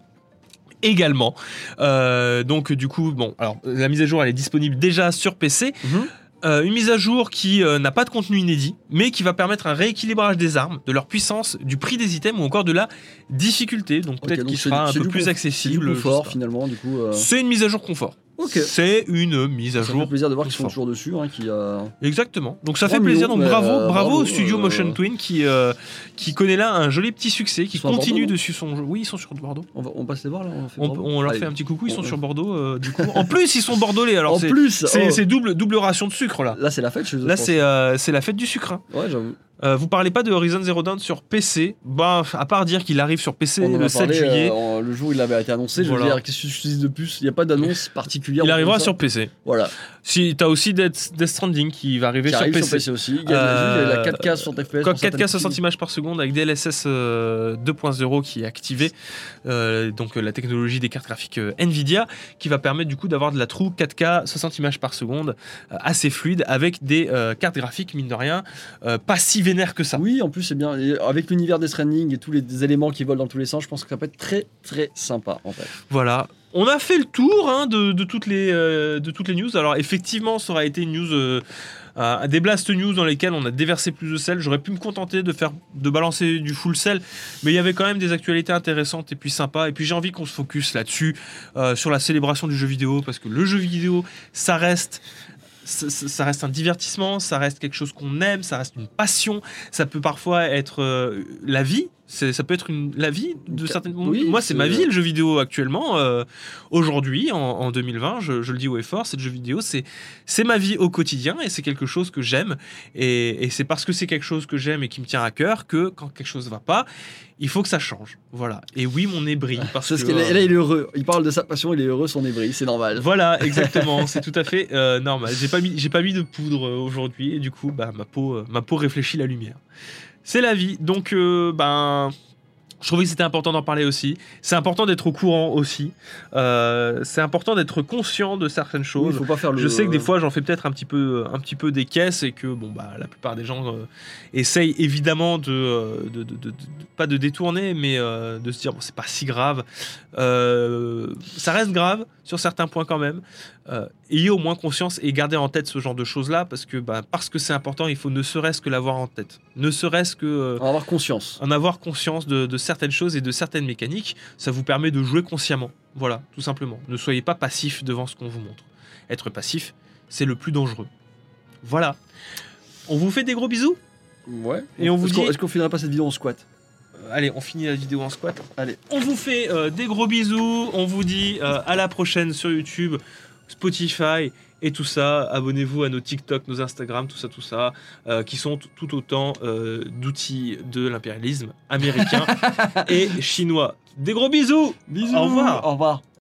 également. Euh, donc du coup, bon, alors la mise à jour elle est disponible déjà sur PC. Mhm. Euh, une mise à jour qui euh, n'a pas de contenu inédit, mais qui va permettre un rééquilibrage des armes, de leur puissance, du prix des items ou encore de la difficulté. Donc peut-être qu'il c'est sera un c'est peu plus C'est accessible. sais confort finalement, du coup. euh, C'est une mise à jour confort. C'est une mise à Ça jour. fait plaisir de voir qu'ils sont toujours dessus. Hein, qui, euh, Exactement. Donc ça fait plaisir. Donc bravo, euh, bravo, bravo, au studio euh, Motion Twin qui, euh, qui connaît là un joli petit succès, qui continue dessus son jeu. Oui, ils sont sur Bordeaux. on, va, on passe les voir là On, fait On, leur Allez. fait un petit coucou, ils sont On- sur Bordeaux euh, du coup. En plus, ils sont bordelais. Alors En c'est plus, c'est oh, c'est double, double ration de sucre là. là c'est la fête. Là, c'est euh, c'est la fête du sucre. hein. Ouais, j'avoue. Euh, vous parlez pas de Horizon Zero Dawn sur PC Bah, à part dire qu'il arrive sur PC On en le a 7 parlé juillet. euh, le jour où il avait été annoncé. Je veux dire, qu'est-ce que je dis de plus? Il n'y a pas d'annonce particulière. *laughs* il arrivera sur PC. Voilà. Si t'as aussi Death, Death Stranding qui va arriver Qui sur arrive PC. sur PC aussi. Il y a, Euh, il y a la 4K 60 FPS. Quoi, pour 4K certaines 60 filles. images par seconde avec DLSS euh, 2.0 qui est activé, Euh, donc euh, la technologie des cartes graphiques euh, Nvidia, qui va permettre du coup d'avoir de la true 4K 60 images par seconde euh, assez fluide avec des euh, cartes graphiques mine de rien euh, pas si vénères que ça. Oui, en plus c'est bien. Et avec l'univers des Stranding et tous les éléments qui volent dans tous les sens, je pense que ça peut être très très sympa en fait. Voilà. On a fait le tour hein, de, toutes les, euh, de toutes les news. Alors effectivement, ça aurait été une news, euh, des blast news dans lesquelles on a déversé plus de sel. J'aurais pu me contenter de faire, de balancer du full sel, mais il y avait quand même des actualités intéressantes et puis sympas. Et puis j'ai envie qu'on se focus là-dessus, euh, sur la célébration du jeu vidéo, parce que le jeu vidéo, ça reste. Ça, reste un divertissement, ça reste quelque chose qu'on aime, ça reste une passion. Ça peut parfois être la vie. Ça peut être une, la vie de certaines. oui, Moi, c'est ma vie le jeu vidéo actuellement. euh, Aujourd'hui, en, en 2020, je, je le dis haut et fort, c'est le jeu vidéo, c'est c'est ma vie au quotidien et c'est quelque chose que j'aime. Et, et c'est parce que c'est quelque chose que j'aime et qui me tient à cœur que quand quelque chose va pas, il faut que ça change. Voilà. Et oui, mon *laughs* brille parce que. que là, euh, là, il est heureux. Il parle de sa passion, il est heureux, son ébris, c'est normal. voilà, exactement, *laughs* c'est tout à fait euh, normal. J'ai pas mis, j'ai pas mis de poudre euh, aujourd'hui et du coup, bah, ma peau, euh, ma peau réfléchit la lumière. C'est la vie. Donc, euh, ben, je trouvais que c'était important d'en parler aussi. C'est important d'être au courant aussi. Euh, c'est important d'être conscient de certaines choses. faut pas faire le. Je sais que des fois j'en fais peut-être un petit peu un petit peu des caisses et que bon bah la plupart des gens euh, essayent évidemment de, euh, de, de- pas de détourner mais euh, de se dire bon c'est pas si grave. Euh, ça reste grave sur certains points quand même. Ayez au moins conscience et gardez en tête ce genre de choses là parce que bah, parce que c'est important il faut ne serait-ce que l'avoir en tête. Ne serait-ce que euh, En avoir conscience. en avoir conscience de, de certaines choses et de certaines mécaniques, ça vous permet de jouer consciemment. Voilà, tout simplement. Ne soyez pas passif devant ce qu'on vous montre. Être passif, c'est le plus dangereux. Voilà. On vous fait des gros bisous? Ouais. Et on vous Est-ce qu'on- dit- Est-ce qu'on finirait pas cette vidéo en squat? Euh, Allez, on finit la vidéo en squat. Allez. On vous fait euh, des gros bisous. On vous dit euh, à la prochaine sur YouTube, Spotify et tout ça. Abonnez-vous à nos TikTok, nos Instagram, tout ça, tout ça, euh, qui sont tout autant euh, d'outils de l'impérialisme américain *laughs* et chinois. Des gros bisous Bisous Au revoir. Au revoir